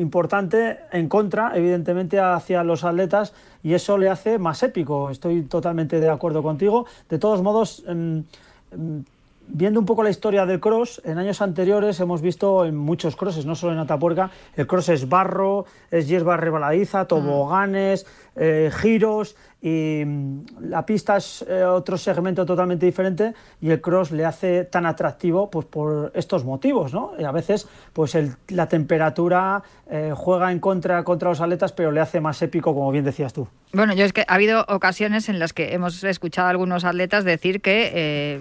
importante en contra, evidentemente, hacia los atletas y eso le hace más épico, estoy totalmente de acuerdo contigo. De todos modos, em, em, viendo un poco la historia del cross, en años anteriores hemos visto en muchos crosses, no solo en Atapuerca, el cross es barro, es hierba rebaladiza, toboganes, eh, giros y mm, la pista es eh, otro segmento totalmente diferente y el cross le hace tan atractivo pues por estos motivos, ¿no? Y a veces pues la temperatura eh, juega en contra contra los atletas, pero le hace más épico, como bien decías tú. Bueno, yo es que ha habido ocasiones en las que hemos escuchado a algunos atletas decir que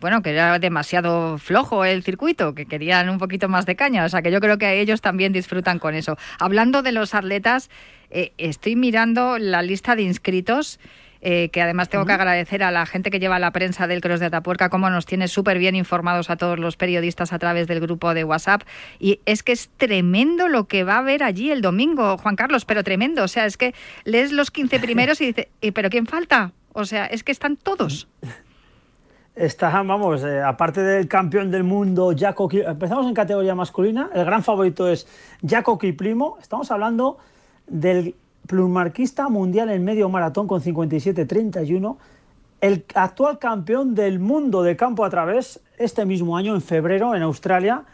bueno que era demasiado flojo el circuito, que querían un poquito más de caña, o sea que yo creo que ellos también disfrutan con eso. Hablando de los atletas, estoy mirando la lista de inscritos eh, que además tengo que agradecer a la gente que lleva la prensa del Cross de Atapuerca, como nos tiene súper bien informados a todos los periodistas a través del grupo de WhatsApp. Y es que es tremendo lo que va a haber allí el domingo, Juan Carlos, pero tremendo. O sea, es que lees los 15 primeros y dices, ¿pero quién falta? O sea, es que están todos. <laughs> Está, vamos, eh, aparte del campeón del mundo, Jaco empezamos en categoría masculina, el gran favorito es Jaco Primo. estamos hablando del plumarquista mundial en medio maratón con 57-31, el actual campeón del mundo de campo a través este mismo año, en febrero, en Australia,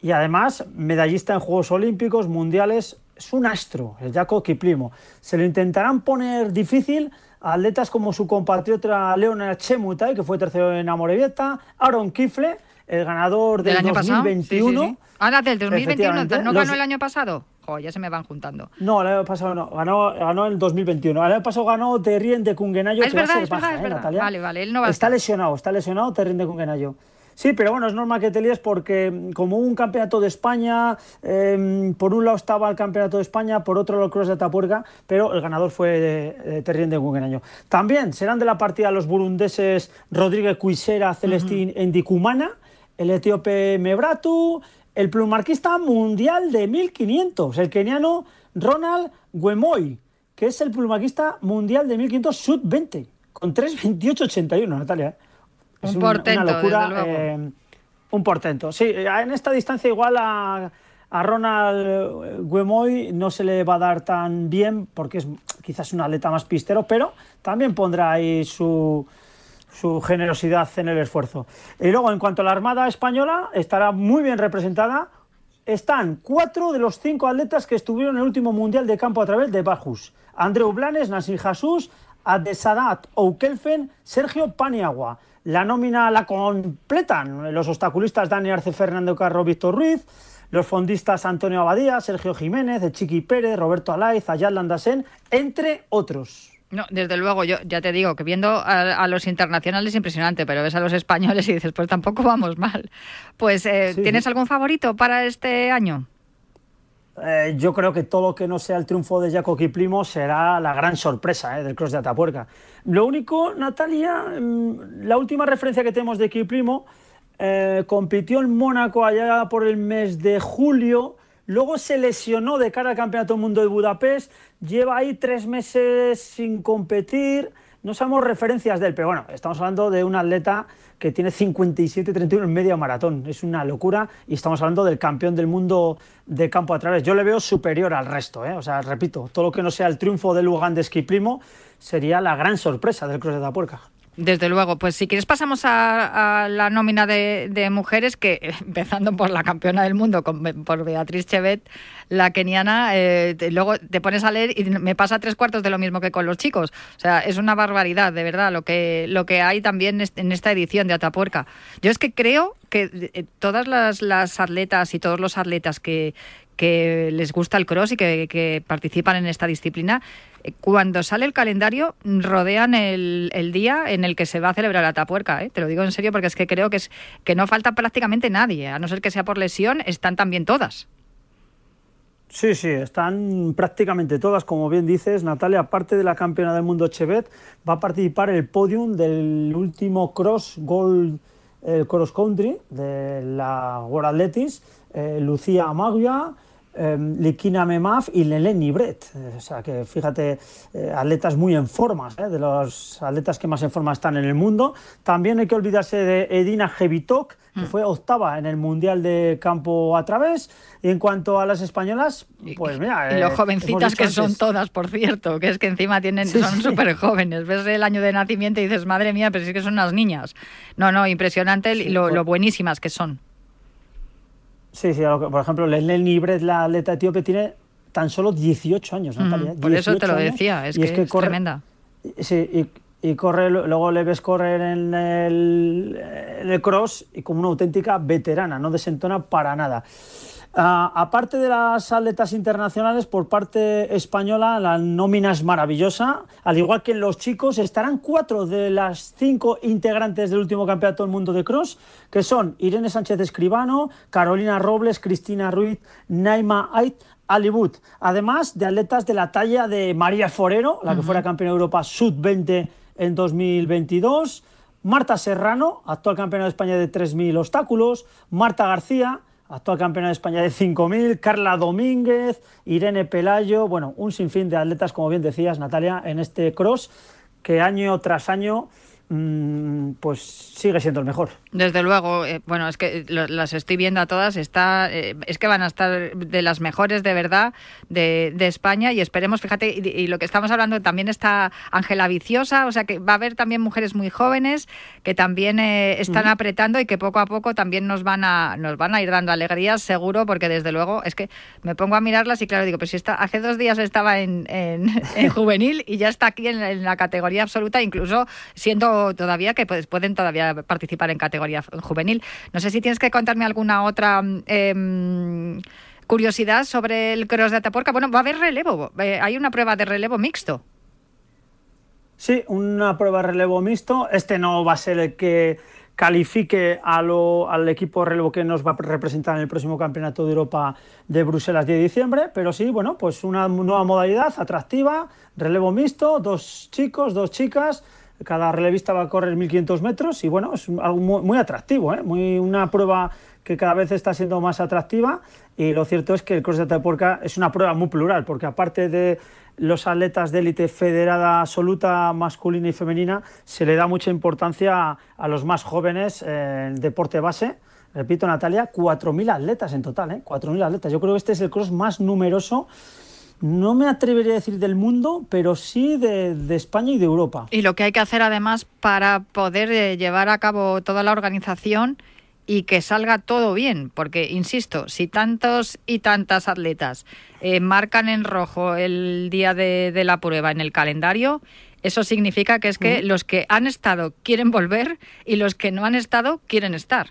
y además medallista en Juegos Olímpicos, Mundiales, es un astro, el Jaco Kiplimo. Se lo intentarán poner difícil atletas como su compatriota Leonard Chemutai, que fue tercero en Amorebieta, Aaron Kifle, el ganador del, 2021. Ahora del 2021, ¿no ganó el año pasado? Jo, ya se me van juntando. No, el año pasado no, ganó, ganó en 2021. El año pasado ganó Terrien de Kungenayo, Ah, es que va a verdad, ser verdad, baja, ¿eh, verdad. Natalia? Vale, vale, él no va a Está estar. lesionado, está lesionado Terrien de Kungenayo. Sí, pero bueno, es normal que te líes porque mm, como un campeonato de España, eh, por un lado estaba el campeonato de España, por otro el Cross de Atapuerca, pero el ganador fue Terrien de Kungenayo. También serán de la partida los burundeses Rodríguez Cuisera, Celestín Endicumana, el etíope Mebratu, el plumarquista mundial de 1500, el keniano Ronald Guemoy, que es el plumarquista mundial de 1500 sub-20, con 3.28.81, Natalia. Es Un un- portento, una locura. desde luego. eh, un portento. Sí, eh, en esta distancia igual a, a Ronald Guemoy no se le va a dar tan bien porque es quizás un atleta más pistero, pero también pondrá ahí su, su generosidad en el esfuerzo. Y luego, en cuanto a la Armada Española, estará muy bien representada. Están cuatro de los cinco atletas que estuvieron en el último Mundial de Campo a través de Bajus. Andreu Blanes, Nasir Jesús, Adesadat Oukelfen, Sergio Paniagua. La nómina la completan los obstaculistas Dani Arce, Fernando Carro, Víctor Ruiz, los fondistas Antonio Abadía, Sergio Jiménez, Chiqui Pérez, Roberto Alaiz, Ayat Landasen, entre otros. No, desde luego, yo ya te digo que viendo a, a los internacionales es impresionante, pero ves a los españoles y dices, pues tampoco vamos mal. Pues, eh, Sí, ¿tienes algún favorito para este año? Eh, yo creo que todo lo que no sea el triunfo de Jaco Kiplimo será la gran sorpresa eh, del Cross de Atapuerca. Lo único, Natalia, mm, la última referencia que tenemos de Kiplimo eh, compitió en Mónaco allá por el mes de julio, luego se lesionó de cara al Campeonato del Mundo de Budapest, lleva ahí tres meses sin competir, no sabemos referencias de él, pero bueno, estamos hablando de un atleta que tiene 57-31 en media maratón. Es una locura y estamos hablando del campeón del mundo de campo a través. Yo le veo superior al resto, ¿eh? o sea, repito, todo lo que no sea el triunfo del Lugan de Esquiprimo sería la gran sorpresa del Cross de Tapuerca. Desde luego, pues si quieres pasamos a, a la nómina de, de mujeres, que <laughs> empezando por la campeona del mundo, con- por Beatriz Chevet, la keniana, eh, luego te pones a leer y me pasa tres cuartos de lo mismo que con los chicos. O sea, es una barbaridad, de verdad, lo que, lo que hay también en esta edición de Atapuerca. Yo es que creo que eh, todas las, atletas y todos los atletas que, que les gusta el cross y que, participan en esta disciplina, cuando sale el calendario rodean el, el día en el que se va a celebrar Atapuerca. ¿eh? Te lo digo en serio porque es que creo que, es, que no falta prácticamente nadie, a no ser que sea por lesión, están también todas. Sí, sí, están prácticamente todas, como bien dices, Natalia, aparte de la campeona del mundo Chevet, va a participar el podium del último cross gold eh, cross country de la World Athletics, eh, Lucía Amaglia, eh, Likina Memaf y Leleni Bret. Eh, o sea que fíjate, eh, atletas muy en forma, eh, de los atletas que más en forma están en el mundo. También hay que olvidarse de Edina Jevitok, que fue octava en el Mundial de Campo a través. Y en cuanto a las españolas, pues mira. Y eh, lo hemos jovencitas que son antes- todas, por cierto, que es que encima tienen, Sí, son sí. súper jóvenes. Ves el año de nacimiento y dices, madre mía, pero sí que son unas niñas. No, no, impresionante Sí, lo, por- lo buenísimas que son. Sí, sí, por ejemplo, Leleni Bret, la atleta etíope, tiene tan solo 18 años, Natalia. Mm, por eso te 18 lo decía, es que es tremenda. Sí, y, y corre, luego le ves correr en el, en el cross y como una auténtica veterana, no desentona para nada. Ah, aparte de las atletas internacionales, por parte española, la nómina es maravillosa. Al igual que en los chicos, estarán cuatro de las cinco integrantes del último campeonato del mundo de cross, que son Irene Sánchez Escribano, Carolina Robles, Cristina Ruiz, Naima Ait, Alibut. Además de atletas de la talla de María Forero, la que fuera campeona de Europa Sub-20 en 2022. Marta Serrano, actual campeona de España de 3.000 obstáculos. Marta García, actual campeona de España de 5.000, Carla Domínguez, Irene Pelayo, bueno, un sinfín de atletas, como bien decías, Natalia, en este cross, que año tras año pues sigue siendo el mejor. Desde luego, eh, bueno, es que lo- las estoy viendo a todas, está, eh, es que van a estar de las mejores de verdad de, de España y esperemos, fíjate, y, y lo que estamos hablando también está Ángela Viciosa, o sea que va a haber también mujeres muy jóvenes que también eh, están apretando y que poco a poco también nos van a nos van a ir dando alegrías, seguro, porque desde luego es que me pongo a mirarlas y claro, digo, pues si está, hace dos días estaba en, en, en <laughs> juvenil y ya está aquí en, la- en la categoría absoluta, incluso siendo todavía que pues, pueden todavía participar en categoría juvenil. No sé si tienes que contarme alguna otra em, curiosidad sobre el cross de Atapuerca. Bueno, va a haber relevo. Eh, hay una prueba de relevo mixto. Sí, una prueba de relevo mixto. Este no va a ser el que califique al equipo relevo que nos va a representar en el próximo Campeonato de Europa de Bruselas 10 de diciembre, pero sí, bueno, pues una nueva modalidad atractiva, relevo mixto, dos chicos, dos chicas, cada relevista va a correr 1500 metros y bueno, es algo muy, atractivo, ¿eh? muy, una prueba que cada vez está siendo más atractiva y lo cierto es que el cross de Atapuerca es una prueba muy plural, porque aparte de los atletas de élite federada absoluta masculina y femenina, se le da mucha importancia a, los más jóvenes en deporte base. Repito, Natalia, 4.000 atletas en total, ¿eh? 4.000 atletas. Yo creo que este es el cross más numeroso no me atrevería a decir del mundo, pero sí de, España y de Europa. Y lo que hay que hacer además para poder eh, llevar a cabo toda la organización y que salga todo bien, porque, insisto, si tantos y tantas atletas eh, marcan en rojo el día de, la prueba en el calendario, eso significa que es que los que han estado quieren volver y los que no han estado quieren estar.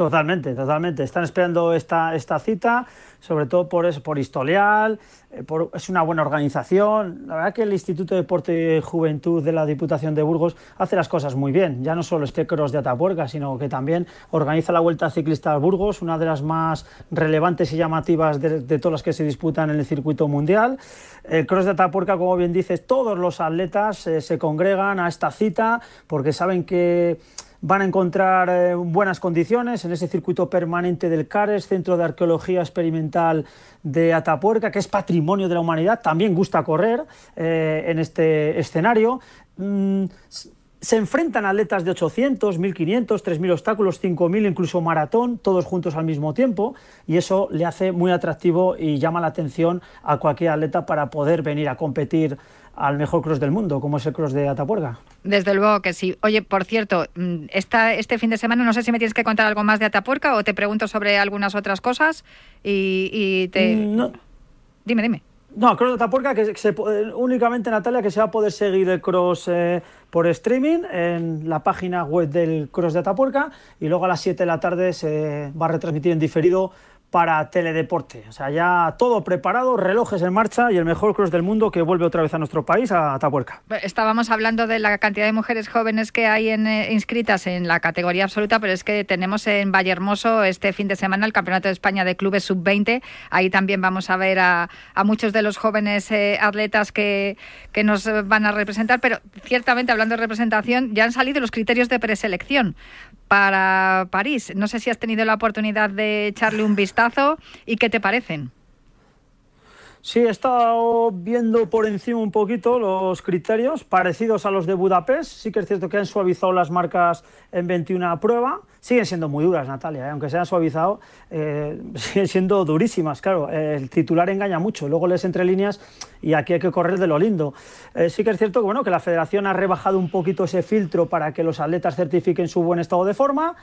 Totalmente, totalmente. Están esperando esta, esta cita, sobre todo por, eso, por historial, eh, es una buena organización. La verdad que el Instituto de Deporte y Juventud de la Diputación de Burgos hace las cosas muy bien. Ya no solo este cross de Atapuerca, sino que también organiza la Vuelta Ciclista a Burgos, una de las más relevantes y llamativas de, todas las que se disputan en el circuito mundial. El cross de Atapuerca, como bien dices, todos los atletas eh, se congregan a esta cita porque saben que van a encontrar eh, buenas condiciones en ese circuito permanente del CARES, Centro de Arqueología Experimental de Atapuerca, que es patrimonio de la humanidad, también gusta correr eh, en este escenario. Mm, se enfrentan atletas de 800, 1500, 3000 obstáculos, 5000, incluso maratón, todos juntos al mismo tiempo, y eso le hace muy atractivo y llama la atención a cualquier atleta para poder venir a competir al mejor cross del mundo, como es el cross de Atapuerca. Desde luego que sí. Oye, por cierto, mm, esta, este fin de semana no sé si me tienes que contar algo más de Atapuerca o te pregunto sobre algunas otras cosas y, te... Mm, no. Dime, dime. No, Cross de Atapuerca, que se, únicamente Natalia, que se va a poder seguir el cross eh, por streaming en la página web del Cross de Atapuerca y luego a las 7 de la tarde se va a retransmitir en diferido para teledeporte. O sea, ya todo preparado, relojes en marcha y el mejor cross del mundo que vuelve otra vez a nuestro país, a Atapuerca. Estábamos hablando de la cantidad de mujeres jóvenes que hay en, eh, inscritas en la categoría absoluta, pero es que tenemos en Vallehermoso este fin de semana el Campeonato de España de Clubes Sub-20. Ahí también vamos a ver a, muchos de los jóvenes eh, atletas que nos van a representar, pero ciertamente hablando de representación, ya han salido los criterios de preselección para París. No sé si has tenido la oportunidad de echarle un vistazo y qué te parecen. Sí, he estado viendo por encima un poquito los criterios parecidos a los de Budapest. Sí que es cierto que han suavizado las marcas en 21 prueba. Siguen siendo muy duras, Natalia, ¿eh? aunque se han suavizado, eh, <laughs> siguen siendo durísimas. Claro, el titular engaña mucho. Luego lees entre líneas y aquí hay que correr de lo lindo. Eh, sí que es cierto que, bueno, que la federación ha rebajado un poquito ese filtro para que los atletas certifiquen su buen estado de forma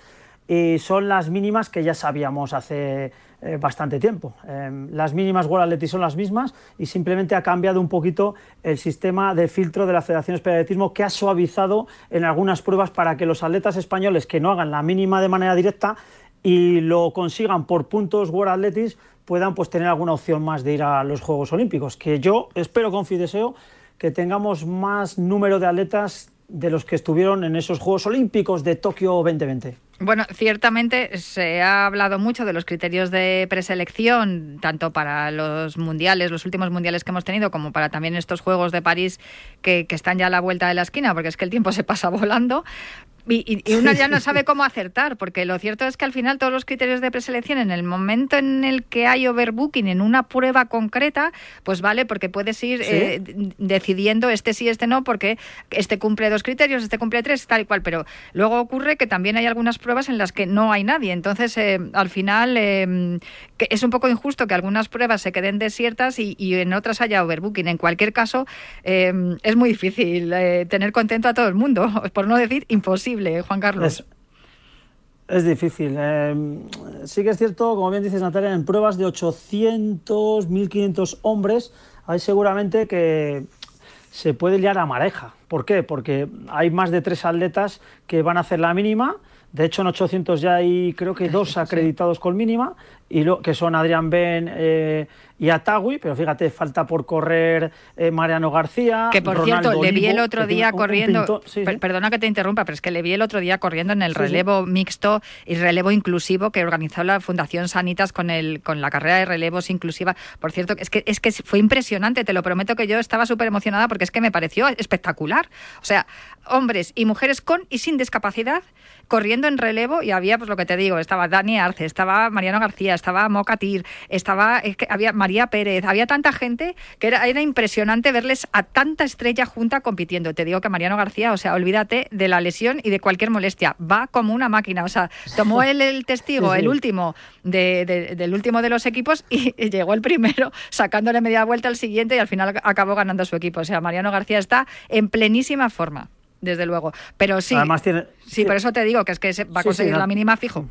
y son las mínimas que ya sabíamos hace eh, bastante tiempo. Em, las mínimas World son las mismas y simplemente ha cambiado un poquito el sistema de filtro de la Federación Española de Atletismo que ha suavizado en algunas pruebas para que los atletas españoles que no hagan la mínima de manera directa y lo consigan por puntos World Athletics puedan pues tener alguna opción más de ir a los Juegos Olímpicos, que yo espero con y deseo que tengamos más número de atletas de los que estuvieron en esos Juegos Olímpicos de Tokio 2020. Bueno, ciertamente se ha hablado mucho de los criterios de preselección, tanto para los mundiales, los últimos mundiales que hemos tenido, como para también estos Juegos de París que, que están ya a la vuelta de la esquina, porque es que el tiempo se pasa <laughs> volando. Y, uno ya no sabe cómo acertar, porque lo cierto es que al final todos los criterios de preselección, en el momento en el que hay overbooking en una prueba concreta, pues vale, porque puedes ir eh, decidiendo este sí, este no, porque este cumple dos criterios, este cumple tres, tal y cual. Pero luego ocurre que también hay algunas pruebas en las que no hay nadie. Entonces, eh, al final, eh, es un poco injusto que algunas pruebas se queden desiertas y, en otras haya overbooking. En cualquier caso, es muy difícil tener contento a todo el mundo, <laughs> por no decir imposible. Juan Carlos. Es, difícil. Eh, sí que es cierto, como bien dices Natalia, en pruebas de 800, 1500 hombres, hay seguramente que se puede liar a mareja. ¿Por qué? Porque hay más de tres atletas que van a hacer la mínima De hecho, en 800 ya hay creo que dos acreditados con mínima, y lo, que son Adrián Ben eh, y Atagui, pero fíjate, falta por correr eh, Mariano García. Que por Ronaldo cierto, le vi el otro día corriendo. sí. Perdona que te interrumpa, pero es que le vi el otro día corriendo en el sí. relevo mixto y relevo inclusivo que organizó la Fundación Sanitas con el con la carrera de relevos inclusiva. Por cierto, es que es que fue impresionante, te lo prometo que yo estaba súper emocionada porque es que me pareció espectacular. O sea, hombres y mujeres con y sin discapacidad corriendo en relevo y había, pues lo que te digo, estaba Dani Arce, estaba Mariano García, estaba Moca Tir, estaba, es que había María Pérez, había tanta gente que era, era impresionante verles a tanta estrella junta compitiendo. Te digo que Mariano García, o sea, olvídate de la lesión y de cualquier molestia, va como una máquina, o sea, tomó <laughs> él el testigo, el último de- de- del último de los equipos y llegó el primero sacándole media vuelta al siguiente y al final acabó ganando su equipo. O sea, Mariano García está en plenísima forma. Desde luego. Pero sí, Además tiene- sí, por eso te digo que es que va a Sí, sí, conseguir la- mínima fijo.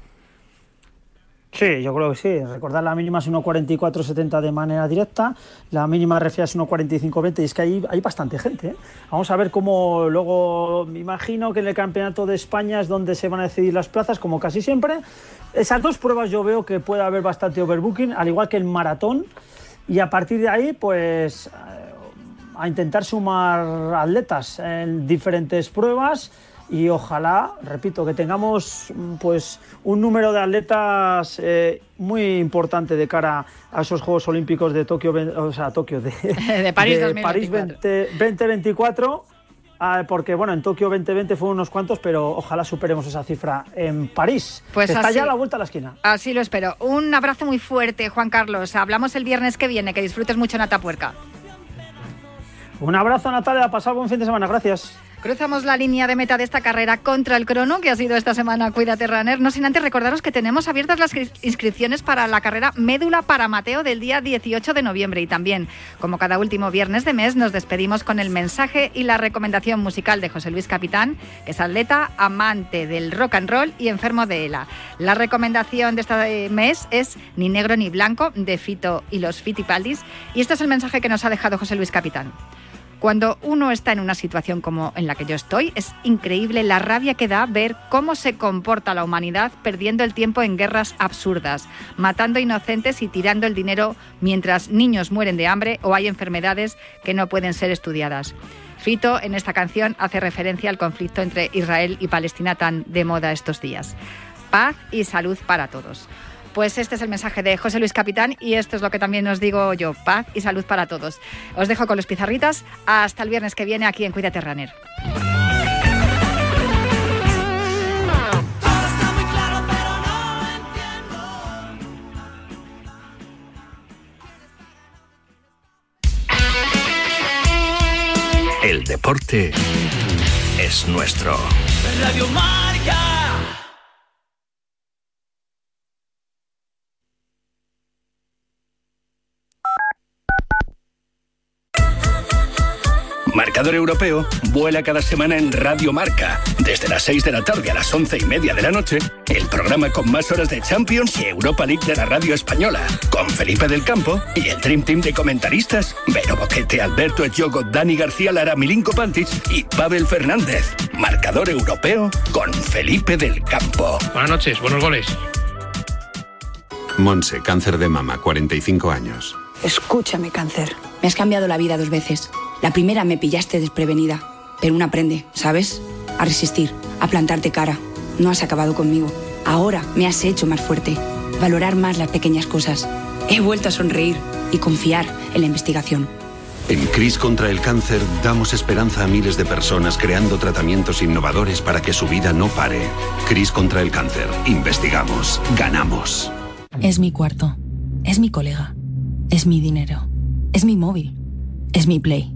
Sí, yo creo que sí. Recordar la mínima es 1.44.70 de manera directa, la mínima refia es 1.45.20 y es que hay, hay bastante gente. ¿eh? Vamos a ver cómo luego, me imagino que en el Campeonato de España es donde se van a decidir las plazas, como casi siempre. Esas dos pruebas yo veo que puede haber bastante overbooking, al igual que el maratón. Y a partir de ahí, pues a intentar sumar atletas en diferentes pruebas y ojalá, repito, que tengamos pues un número de atletas eh, muy importante de cara a esos Juegos Olímpicos de Tokio, o sea, Tokio de, <laughs> De París París 2024. 20 2024. ah, porque bueno, en Tokio 2020 fueron unos cuantos, pero ojalá superemos esa cifra en París. Pues que está así. ya a la vuelta a la esquina. Así lo espero. Un abrazo muy fuerte, Juan Carlos. Hablamos el viernes que viene. Que disfrutes mucho en Atapuerca. Un abrazo, Natalia. Pasar buen fin de semana. Gracias. Cruzamos la línea de meta de esta carrera contra el crono, que ha sido esta semana Cuídate Runner. No sin antes recordaros que tenemos abiertas las inscri- inscripciones para la carrera Médula para Mateo del día 18 de noviembre. Y también, como cada último viernes de mes, nos despedimos con el mensaje y la recomendación musical de José Luis Capitán, que es atleta, amante del rock and roll y enfermo de ELA. La recomendación de este mes es Ni negro ni blanco, de Fito y los Fitipaldis. Y este es el mensaje que nos ha dejado José Luis Capitán. Cuando uno está en una situación como en la que yo estoy, es increíble la rabia que da ver cómo se comporta la humanidad perdiendo el tiempo en guerras absurdas, matando inocentes y tirando el dinero mientras niños mueren de hambre o hay enfermedades que no pueden ser estudiadas. Fito en esta canción hace referencia al conflicto entre Israel y Palestina tan de moda estos días. Paz y salud para todos. Pues este es el mensaje de José Luis Capitán y esto es lo que también os digo yo, paz y salud para todos. Os dejo con los pizarritas hasta el viernes que viene aquí en Cuídate Runner. El deporte es nuestro. Radio Marca. Marcador Europeo vuela cada semana en Radio Marca. Desde las 6 de la tarde a las 11 y media de la noche, el programa con más horas de Champions y Europa League de la radio española. Con Felipe del Campo y el Dream Team de comentaristas: Vero Boquete, Alberto Echogo, Dani García Lara, Milinko Pantic y Pavel Fernández. Marcador Europeo con Felipe del Campo. Buenas noches, buenos goles. Monse, cáncer de mama, 45 años. Escúchame, cáncer. Me has cambiado la vida dos veces. La primera me pillaste desprevenida, pero uno aprende, ¿sabes? A resistir, a plantarte cara. No has acabado conmigo. Ahora me has hecho más fuerte, valorar más las pequeñas cosas. He vuelto a sonreír y confiar en la investigación. En CRIS contra el cáncer damos esperanza a miles de personas creando tratamientos innovadores para que su vida no pare. CRIS contra el cáncer. Investigamos. Ganamos. Es mi cuarto. Es mi colega. Es mi dinero. Es mi móvil. Es mi play.